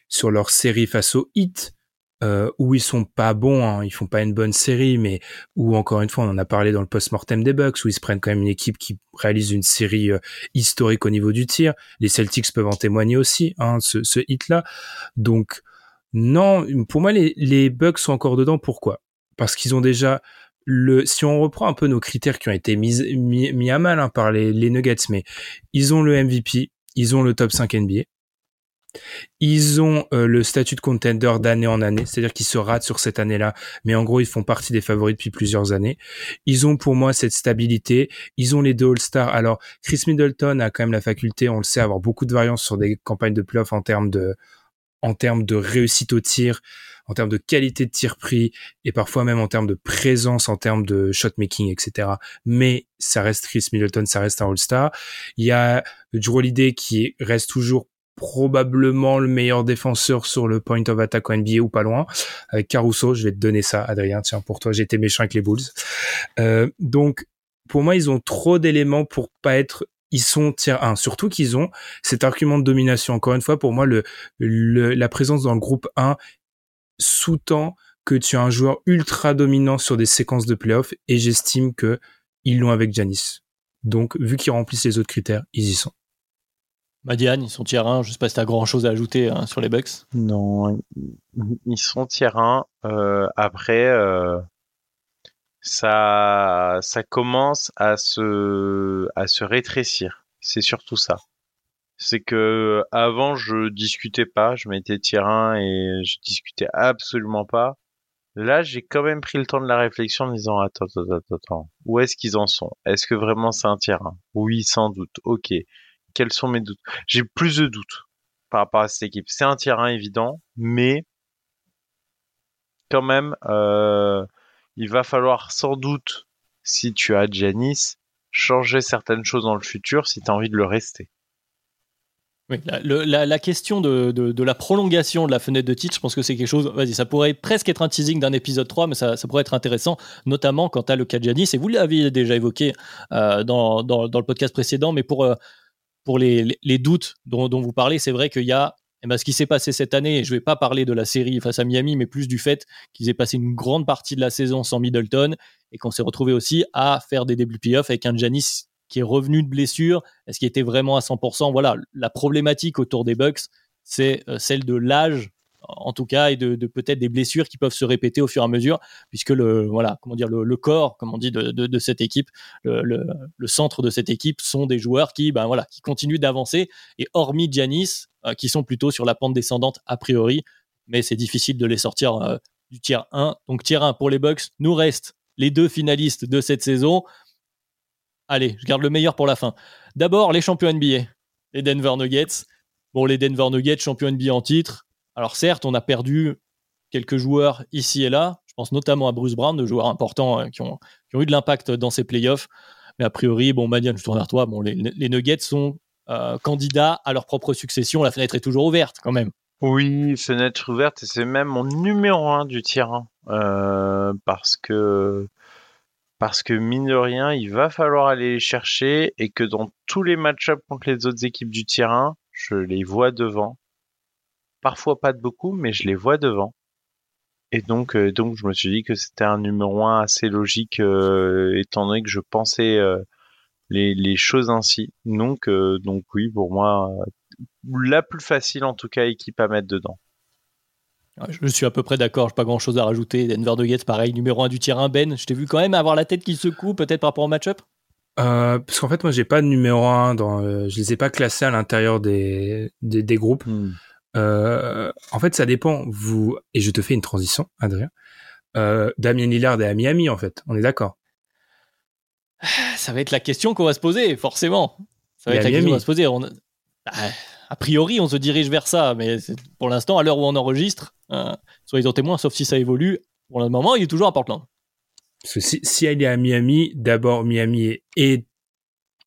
B: sur leur série face au Hit, euh, où ils sont pas bons, hein, ils font pas une bonne série, mais où encore une fois, on en a parlé dans le post-mortem des Bucks, où ils se prennent quand même une équipe qui réalise une série euh, historique au niveau du tir. Les Celtics peuvent en témoigner aussi, hein, ce, ce hit-là. Donc non, pour moi, les, les Bucks sont encore dedans. Pourquoi? Parce qu'ils ont déjà le. Si on reprend un peu nos critères qui ont été mis, mis, à mal hein, par les, les Nuggets, mais ils ont le MVP, ils ont le top 5 NBA. Ils ont euh, le statut de contender d'année en année, c'est-à-dire qu'ils se ratent sur cette année-là, mais en gros ils font partie des favoris depuis plusieurs années. Ils ont pour moi cette stabilité. Ils ont les deux All-Stars. Alors Chris Middleton a quand même la faculté, on le sait, avoir beaucoup de variance sur des campagnes de playoffs en termes de en termes de réussite au tir, en termes de qualité de tir pris et parfois même en termes de présence, en termes de shot making, etc. Mais ça reste Chris Middleton, ça reste un All-Star. Il y a Drew Holiday qui reste toujours probablement le meilleur défenseur sur le point of attack en NBA ou pas loin. Avec Caruso, je vais te donner ça, Adrien. Tiens, pour toi, j'étais méchant avec les Bulls. Euh, donc, pour moi, ils ont trop d'éléments pour pas être ils sont tier 1. Surtout qu'ils ont cet argument de domination. Encore une fois, pour moi, le, la présence dans le groupe 1 sous-tend que tu as un joueur ultra dominant sur des séquences de playoffs et j'estime que ils l'ont avec Janis. Donc, vu qu'ils remplissent les autres critères, ils y sont.
A: Madiane, ils sont tiers 1. Je sais pas si tu as grand chose à ajouter hein, sur les Bucks.
C: Non, ils sont tiers 1. Euh, après, euh, ça, ça commence à se, à se rétrécir. C'est surtout ça. C'est que avant, je discutais pas. Je mettais tiers 1 et je discutais absolument pas. Là, j'ai quand même pris le temps de la réflexion en disant attends, attends, attends, attends. Où est-ce qu'ils en sont? Est-ce que vraiment c'est un tiers 1 Oui, sans doute. Ok quels sont mes doutes J'ai plus de doutes par rapport à cette équipe. C'est un 1 évident, mais quand même, euh, il va falloir sans doute, si tu as Janis, changer certaines choses dans le futur si tu as envie de le rester.
A: Oui, la, question de, la prolongation de la fenêtre de titre, je pense que c'est quelque chose. Vas-y, ça pourrait presque être un teasing d'un épisode 3, mais ça, pourrait être intéressant, notamment quand tu as le cas de Janis, et vous l'aviez déjà évoqué euh, dans, le podcast précédent, mais pour, euh, pour les, doutes dont, vous parlez, c'est vrai qu'il y a eh ben, ce qui s'est passé cette année, et je ne vais pas parler de la série face à Miami, mais plus du fait qu'ils aient passé une grande partie de la saison sans Middleton et qu'on s'est retrouvé aussi à faire des débuts playoffs avec un Janis qui est revenu de blessure. Est-ce qu'il était vraiment à 100% Voilà, la problématique autour des Bucks, c'est euh, celle de l'âge en tout cas, et de, peut-être des blessures qui peuvent se répéter au fur et à mesure, puisque le voilà, comment dire, le, corps, on dit, de, cette équipe, le, centre de cette équipe sont des joueurs qui, ben voilà, qui continuent d'avancer. Et hormis Giannis, euh, qui sont plutôt sur la pente descendante a priori, mais c'est difficile de les sortir euh, du tiers 1. Donc tiers 1 pour les Bucks, nous restent les deux finalistes de cette saison. Allez, je garde le meilleur pour la fin. D'abord, les champions NBA, les Denver Nuggets. Bon, les Denver Nuggets, champions NBA en titre, alors certes, on a perdu quelques joueurs ici et là. Je pense notamment à Bruce Brown, de joueurs importants euh, qui, ont, eu de l'impact dans ces playoffs. Mais a priori, bon, Madiane, je tourne vers toi. Les, Nuggets sont euh, candidats à leur propre succession. La fenêtre est toujours ouverte, quand même.
C: Oui, fenêtre ouverte, et c'est même mon numéro un du tir euh, parce que parce mine de rien, il va falloir aller les chercher et que dans tous les match-ups contre les autres équipes du tir je les vois devant. Parfois pas de beaucoup, mais je les vois devant. Et donc, euh, donc je me suis dit que c'était un numéro un assez logique, euh, étant donné que je pensais euh, les, les, choses ainsi. Donc, donc oui, pour moi, la plus facile en tout cas équipe à mettre dedans.
A: Je suis à peu près d'accord, je pas grand chose à rajouter. Denver Nuggets, pareil, numéro 1 du tir 1, Ben. Je t'ai vu quand même avoir la tête qui secoue, peut-être par rapport au match-up?
B: Parce qu'en fait, moi, j'ai pas de numéro 1, dans, je les ai pas classés à l'intérieur des, des, groupes. Hmm. Euh, en fait, ça dépend. Vous et je te fais une transition, Adrien. Euh, Damien Lillard est à Miami, en fait. On est d'accord.
A: Ça va être la question qu'on va se poser, forcément. Ça va être la question qu'on va se poser. Bah, a priori, on se dirige vers ça, mais pour l'instant, à l'heure où on enregistre, euh, soyez en témoin, sauf si ça évolue. Pour le moment, il est toujours à Portland.
B: Parce que si, si elle est à Miami, d'abord Miami est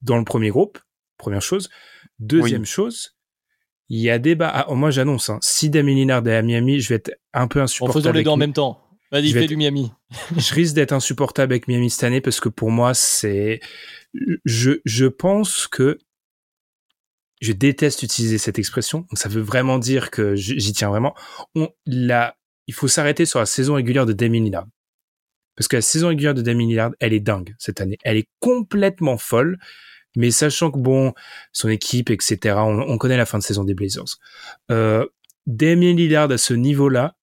B: dans le premier groupe, première chose. Deuxième chose, il y a débat. Ah, moi, j'annonce, hein, si Damien Lillard est à Miami, je vais être un peu insupportable.
A: En faisant les deux en même temps. Vas-y, fais du Miami.
B: je risque d'être insupportable avec Miami cette année parce que pour moi, c'est. Je, je pense que. Je déteste utiliser cette expression. Donc, ça veut vraiment dire que j'y tiens vraiment. On, la, il faut s'arrêter sur la saison régulière de Damien Lillard. Parce que la saison régulière de Damien Lillard, elle est dingue cette année. Elle est complètement folle. Mais sachant que bon, son équipe, etc., on, connaît la fin de saison des Blazers. Euh, Damien Lillard à ce niveau-là,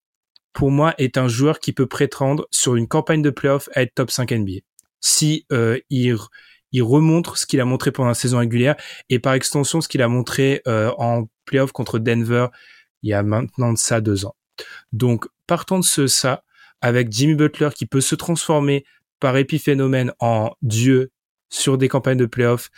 B: pour moi, est un joueur qui peut prétendre sur une campagne de playoff à être top 5 NBA. Si euh, il, il remontre ce qu'il a montré pendant la saison régulière et par extension ce qu'il a montré euh, en playoff contre Denver il y a maintenant de ça deux ans. Donc, partant de ce ça, avec Jimmy Butler qui peut se transformer par épiphénomène en dieu sur des campagnes de playoffs,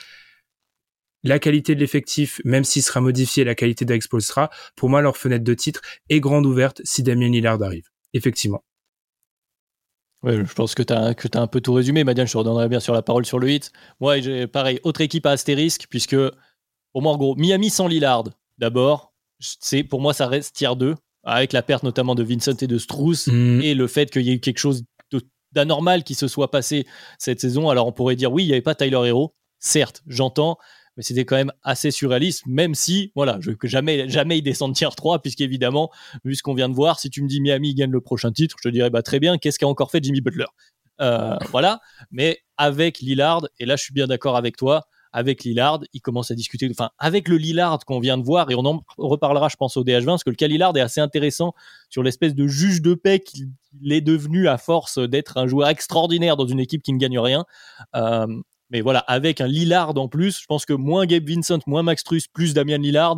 B: la qualité de l'effectif, même s'il sera modifié, la qualité de sera, pour moi, leur fenêtre de titre est grande ouverte si Damien Lillard arrive. Effectivement.
A: Oui, je pense que tu as, que as un peu tout résumé. Madiane, je te redonnerai bien sur la parole sur le hit. Moi, pareil, autre équipe à astérisque, puisque pour moi, en gros, Miami sans Lillard, d'abord, c'est pour moi, ça reste tier 2, avec la perte notamment de Vincent et de Strauss, mm. et le fait qu'il y ait eu quelque chose d'anormal qui se soit passé cette saison. Alors on pourrait dire oui, il n'y avait pas Tyler Hero, certes, j'entends, mais c'était quand même assez surréaliste, même si, voilà, je, que jamais, jamais il descend tier 3, puisqu'évidemment, vu ce qu'on vient de voir, si tu me dis Miami gagne le prochain titre, je te dirais bah très bien, qu'est-ce qu'a encore fait Jimmy Butler? Euh, Voilà, mais avec Lillard, et là je suis bien d'accord avec toi, avec Lillard, il commence à discuter, enfin, avec le Lillard qu'on vient de voir, et on en reparlera, je pense, au DH20, parce que le cas Lillard est assez intéressant sur l'espèce de juge de paix qu'il est devenu à force d'être un joueur extraordinaire dans une équipe qui ne gagne rien. Euh, mais voilà, avec un Lillard en plus, je pense que moins Gabe Vincent, moins Max Truss, plus Damien Lillard,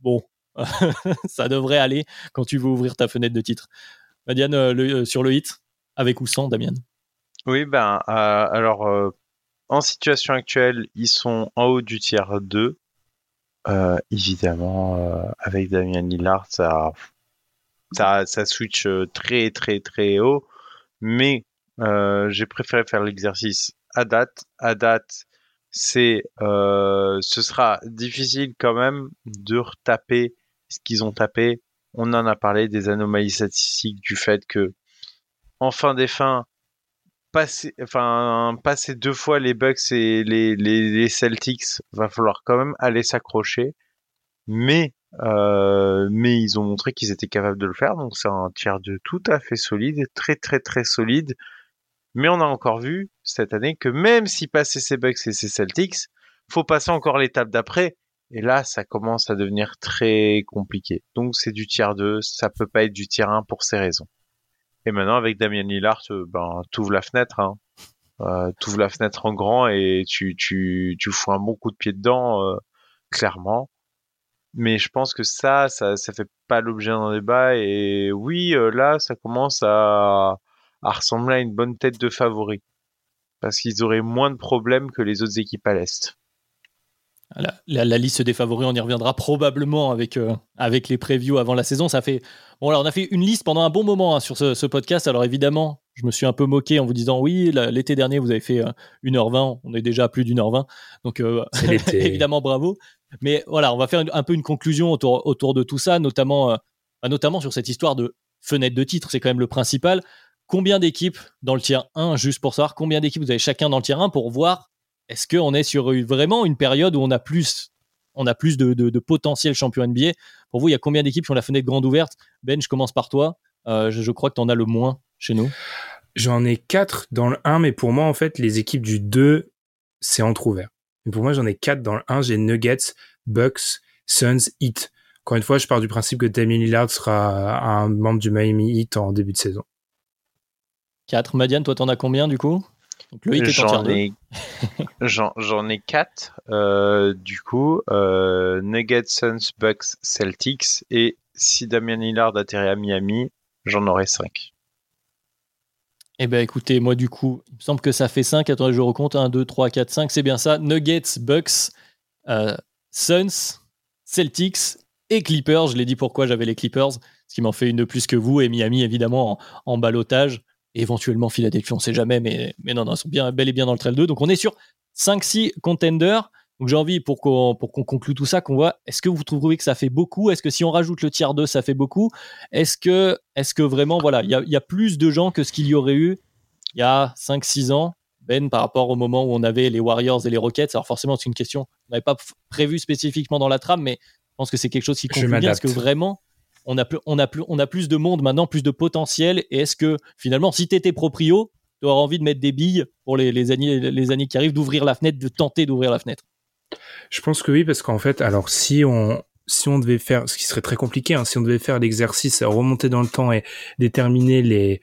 A: bon, [laughs] ça devrait aller quand tu veux ouvrir ta fenêtre de titre. Madiane, euh, euh, sur le hit, avec ou sans Damien
C: Oui, ben, alors en situation actuelle, ils sont en haut du tiers 2. Euh, évidemment, euh, avec Damien Lillard, ça, ça, switch euh, très, très, très haut. Mais j'ai préféré faire l'exercice à date. À date, c'est, ce sera difficile quand même de retaper ce qu'ils ont tapé. On en a parlé des anomalies statistiques, du fait que en fin des fins, passer, enfin, passer deux fois les Bucks et les, Celtics, va falloir quand même aller s'accrocher. Mais, euh, mais ils ont montré qu'ils étaient capables de le faire. Donc c'est un tiers de tout à fait solide, très très très solide. Mais on a encore vu cette année que même si passer ces Bucks et ces Celtics, faut passer encore l'étape d'après. Et là, ça commence à devenir très compliqué. Donc c'est du tiers 2, ça peut pas être du tiers 1 pour ces raisons. Et maintenant, avec Damien Lillard, euh, ben, t'ouvres la fenêtre, hein. Euh, la fenêtre en grand et tu, tu, tu fous un bon coup de pied dedans, euh, clairement. Mais je pense que ça, ça, ça fait pas l'objet d'un débat. Et oui, euh, là, ça commence à, à ressembler à une bonne tête de favori. Parce qu'ils auraient moins de problèmes que les autres équipes à l'Est.
A: La, la, liste des favoris, on y reviendra probablement avec, euh, avec les previews avant la saison. Ça fait bon, on a fait une liste pendant un bon moment hein, sur ce, podcast. Alors évidemment, je me suis un peu moqué en vous disant oui, l'été dernier vous avez fait 1h20, euh, on est déjà à plus d'une heure 20, donc euh, [laughs] évidemment bravo. Mais voilà, on va faire un peu une conclusion autour, autour de tout ça, notamment, bah, notamment sur cette histoire de fenêtre de titre. C'est quand même le principal. Combien d'équipes dans le tiers 1, juste pour savoir combien d'équipes vous avez chacun dans le tiers 1 pour voir est-ce qu'on est sur vraiment une période où on a plus on a plus de, de, potentiel champion NBA. Pour vous, il y a combien d'équipes qui ont la fenêtre grande ouverte? Ben, je commence par toi. je, je, crois que tu en as le moins chez nous.
B: J'en ai 4 dans le 1, mais pour moi, en fait, les équipes du 2, c'est entre ouvert. pour moi, j'en ai 4 dans le 1. J'ai Nuggets, Bucks, Suns, Heat. Encore une fois, je pars du principe que Damien Lillard sera un membre du Miami Heat en début de saison.
A: 4. Madiane, toi, t'en as combien du coup? [laughs]
C: J'en ai, j'en ai 4. Euh, du coup, euh, Nuggets, Suns, Bucks, Celtics. Et si Damien Lillard atterrit à Miami, j'en aurai 5.
A: Eh bien, écoutez, moi, du coup, il me semble que ça fait 5. Attendez, je recompte. 1, 2, 3, 4, 5. C'est bien ça. Nuggets, Bucks, euh, Suns, Celtics et Clippers. Je l'ai dit pourquoi j'avais les Clippers, ce qui m'en fait une de plus que vous. Et Miami, évidemment, en, en balotage. Éventuellement, Philadelphie, on ne sait jamais. Mais, mais non, non, ils sont bien, bel et bien dans le trail 2. Donc, on est sur 5-6 contenders. Donc j'ai envie, pour qu'on pour qu'on conclue tout ça, qu'on voit, est-ce que vous trouvez que ça fait beaucoup? Est-ce que si on rajoute le tiers 2, ça fait beaucoup? Est-ce que, est que vraiment, voilà, il y a, plus de gens que ce qu'il y aurait eu il y a 5-6 ans, Ben, par rapport au moment où on avait les Warriors et les Rockets? Alors forcément, c'est une question qu'on n'avait pas prévu spécifiquement dans la trame, mais je pense que c'est quelque chose qui compte bien. Est-ce que vraiment, on a, plus, on, a plus, on a plus de monde maintenant, plus de potentiel Et est-ce que finalement, si tu étais proprio, tu auras envie de mettre des billes pour les, les, années, les années qui arrivent, d'ouvrir la fenêtre, de tenter d'ouvrir la fenêtre?
B: Je pense que oui, parce qu'en fait, alors si on si on devait faire, ce qui serait très compliqué, hein, si on devait faire l'exercice, remonter dans le temps et déterminer les,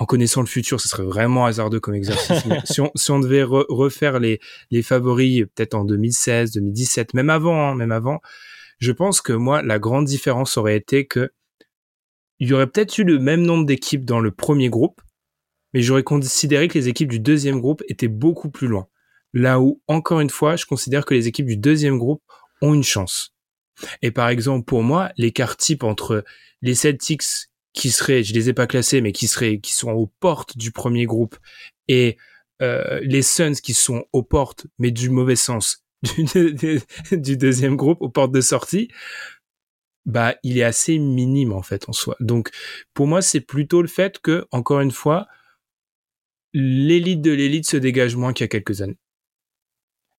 B: en connaissant le futur, ce serait vraiment hasardeux comme exercice. [laughs] si, on, si on devait refaire les, les favoris, peut-être en 2016, 2017, même avant, hein, même avant, je pense que moi, la grande différence aurait été que il y aurait peut-être eu le même nombre d'équipes dans le premier groupe, mais j'aurais considéré que les équipes du deuxième groupe étaient beaucoup plus loin. Là où, encore une fois, je considère que les équipes du deuxième groupe ont une chance. Et par exemple, pour moi, l'écart type entre les Celtics qui seraient, je les ai pas classés, mais qui seraient, qui sont aux portes du premier groupe, et euh, les Suns qui sont aux portes, mais du mauvais sens, du, deuxième groupe, aux portes de sortie, bah, il est assez minime en fait en soi. Donc, pour moi, c'est plutôt le fait que, encore une fois, l'élite de l'élite se dégage moins qu'il y a quelques années.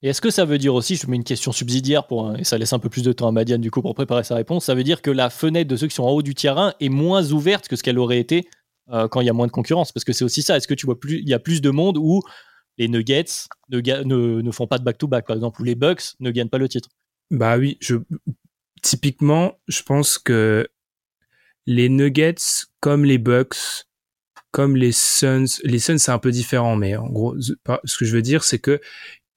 A: Et est-ce que ça veut dire aussi, je mets une question subsidiaire pour, et ça laisse un peu plus de temps à Madiane du coup pour préparer sa réponse, ça veut dire que la fenêtre de ceux qui sont en haut du terrain est moins ouverte que ce qu'elle aurait été euh, quand il y a moins de concurrence? Parce que c'est aussi ça. Est-ce que tu vois plus, il y a plus de monde où les Nuggets ne, ne, ne font pas de back-to-back, par exemple, ou les Bucks ne gagnent pas le titre
B: Bah oui, typiquement, je pense que les Nuggets, comme les Bucks, comme les Suns, les Suns c'est un peu différent, mais en gros, ce que je veux dire, c'est que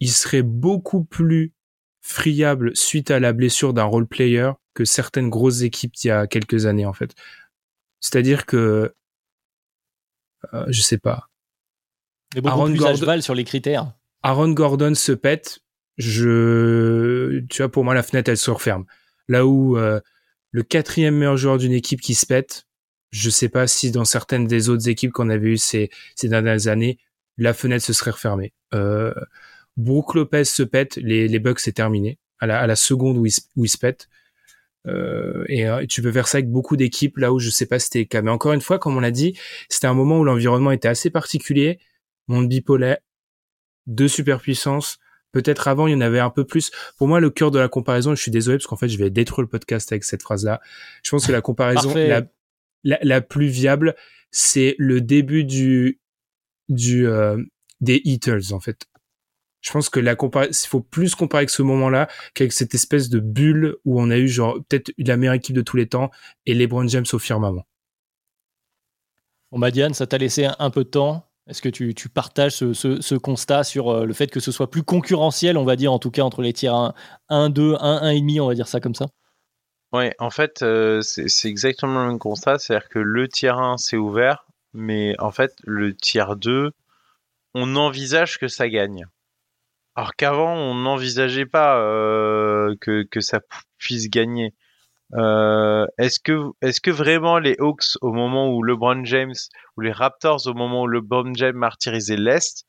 B: il serait beaucoup plus friable suite à la blessure d'un role player que certaines grosses équipes il y a quelques années en fait. C'est-à-dire que euh, je sais pas.
A: Aaron Gordon sur les critères.
B: Aaron Gordon se pète, je tu vois pour moi la fenêtre elle se referme. Là où euh, le quatrième meilleur joueur d'une équipe qui se pète, je sais pas si dans certaines des autres équipes qu'on avait eues ces, ces dernières années, la fenêtre se serait refermée. Euh, Brook Lopez se pète, les, les Bucks c'est terminé à la, à la seconde où il, où il se pète. Euh, et, euh, tu peux faire ça avec beaucoup d'équipes là où je sais pas si c'était le cas. Mais encore une fois, comme on l'a dit, c'était un moment où l'environnement était assez particulier, monde bipolaire, deux superpuissances. Peut-être avant, il y en avait un peu plus. Pour moi, le cœur de la comparaison, je suis désolé parce qu'en fait, je vais détruire le podcast avec cette phrase-là. Je pense que la comparaison la, la, la, plus viable, c'est le début du du euh, des Eaters en fait je pense que la il faut plus comparer avec ce moment-là qu'avec cette espèce de bulle où on a eu genre peut-être la meilleure équipe de tous les temps et LeBron James au firmament.
A: Bon, Madiane, ça t'a laissé un, peu de temps. Est-ce que tu, partages ce, constat sur euh, le fait que ce soit plus concurrentiel, on va dire, en tout cas, entre les tiers 1, 1 2, 1, 1,5, on va dire ça comme ça?
C: Oui, en fait, euh, c'est exactement le même constat. C'est-à-dire que le tiers 1, c'est ouvert, mais en fait, le tiers 2, on envisage que ça gagne. Alors qu'avant, on n'envisageait pas euh, que, que ça puisse gagner. Euh, est-ce que est-ce que vraiment les Hawks au moment où LeBron James ou les Raptors au moment où LeBron James martyrisait l'Est,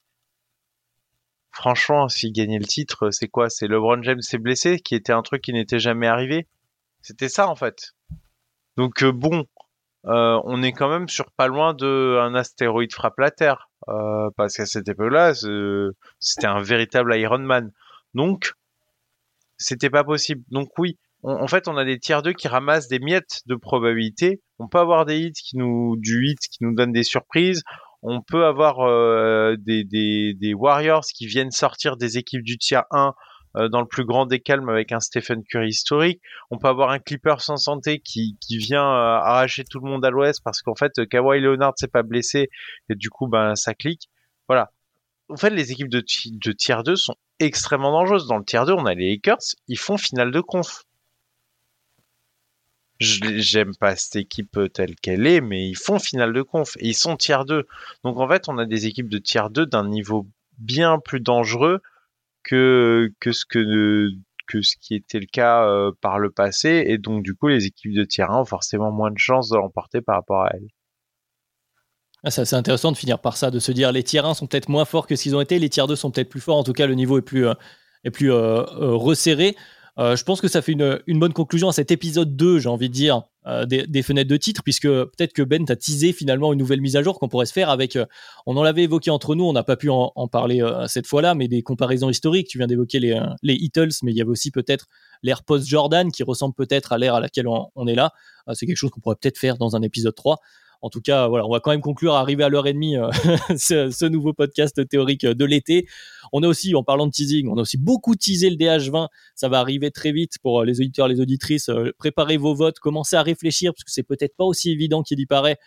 C: franchement, s'ils gagnaient le titre, c'est quoi? C'est LeBron James s'est blessé, qui était un truc qui n'était jamais arrivé? C'était ça en fait. Donc euh, bon, euh, on est quand même sur pas loin de un astéroïde frappe la Terre. Euh, parce qu'à cette époque-là, c'était un véritable Iron Man. Donc, c'était pas possible. Donc oui, en fait, on a des tiers 2 qui ramassent des miettes de probabilité. On peut avoir des hits qui nous, du hit qui nous donne des surprises. On peut avoir euh, des, des, des, Warriors qui viennent sortir des équipes du tiers 1 euh, dans le plus grand des calmes avec un Stephen Curry historique. On peut avoir un Clipper sans santé qui, qui vient euh, arracher tout le monde à l'ouest parce qu'en fait Kawhi Leonard s'est pas blessé et du coup ben ça clique. Voilà. En fait, les équipes de, de tiers 2 sont extrêmement dangereuses. Dans le tiers 2, on a les Lakers, ils font finale de conf j'aime pas cette équipe euh, telle qu'elle est, mais ils font finale de conf et ils sont tiers 2. Donc en fait, on a des équipes de tiers 2 d'un niveau bien plus dangereux que, que ce que, que ce qui était le cas euh, par le passé. Et donc, du coup, les équipes de tiers 1 ont forcément moins de chances de l'emporter par rapport à elles.
A: Ah, c'est assez intéressant de finir par ça, de se dire les tiers 1 sont peut-être moins forts que ce qu'ils ont été, les tiers 2 sont peut-être plus forts. En tout cas, le niveau est plus, euh, est plus resserré. Euh, je pense que ça fait une, bonne conclusion à cet épisode 2, j'ai envie de dire, euh, des, fenêtres de titre, puisque peut-être que Ben t'a teasé finalement une nouvelle mise à jour qu'on pourrait se faire avec, euh, on en l'avait évoqué entre nous, on n'a pas pu en, parler cette fois-là, mais des comparaisons historiques. Tu viens d'évoquer les, les Beatles, mais il y avait aussi peut-être l'ère post-Jordan qui ressemble peut-être à l'ère à laquelle on, on est là. c'est quelque chose qu'on pourrait peut-être faire dans un épisode 3. En tout cas, voilà, on va quand même conclure arriver à l'heure et demie euh, [laughs] ce, nouveau podcast théorique de l'été. On a aussi, en parlant de teasing, on a aussi beaucoup teasé le DH20. Ça va arriver très vite pour euh, les auditeurs, les auditrices. Euh, préparez vos votes, commencez à réfléchir parce que c'est peut-être pas aussi évident qu'il y paraît.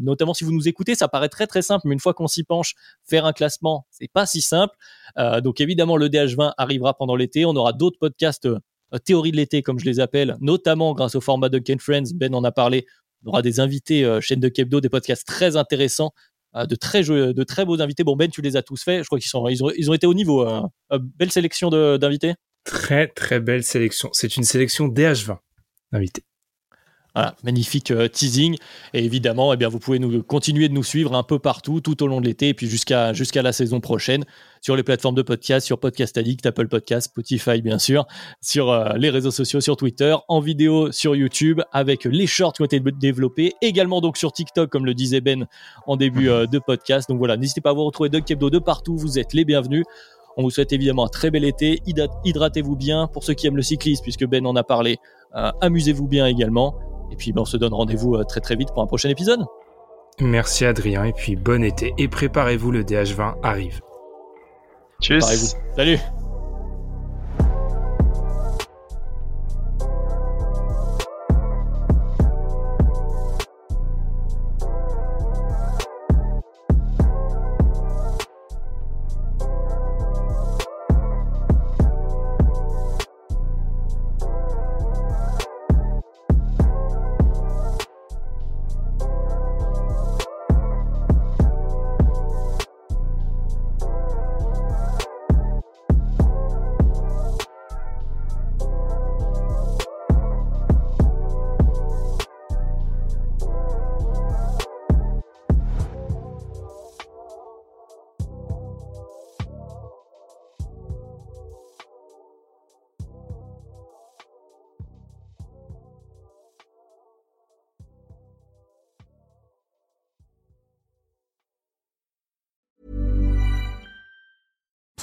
A: notamment si vous nous écoutez, ça paraît très très simple, mais une fois qu'on s'y penche, faire un classement, c'est pas si simple. donc évidemment, le DH20 arrivera pendant l'été. On aura d'autres podcasts théorie de l'été, comme je les appelle, notamment grâce au format Duncan Friends. Ben en a parlé on aura des invités euh, chaîne de Kebdo, des podcasts très intéressants, euh, de très beaux invités. Bon Ben, tu les as tous faits. Je crois qu'ils ont, été au niveau. Euh, belle sélection d'invités.
B: Très très belle sélection. C'est une sélection DH20 d'invités.
A: Magnifique euh, teasing. Et évidemment, eh bien, vous pouvez nous, continuer de nous suivre un peu partout, tout au long de l'été, et puis jusqu'à jusqu'à la saison prochaine, sur les plateformes de podcast, sur Podcast Addict, Apple Podcast, Spotify, bien sûr, sur euh, les réseaux sociaux, sur Twitter, en vidéo sur YouTube, avec les shorts qui ont été développés, également donc sur TikTok, comme le disait Ben en début euh, de podcast. Donc voilà, n'hésitez pas à vous retrouver Doug Kebdo de partout, vous êtes les bienvenus. On vous souhaite évidemment un très bel été. Hydratez-vous bien. Pour ceux qui aiment le cyclisme, puisque Ben en a parlé, amusez-vous bien également. Et puis ben, on se donne rendez-vous euh, très très vite pour un prochain épisode.
B: Merci Adrien et puis bon été et préparez-vous le DH20 arrive.
C: Tchuss.
A: Salut.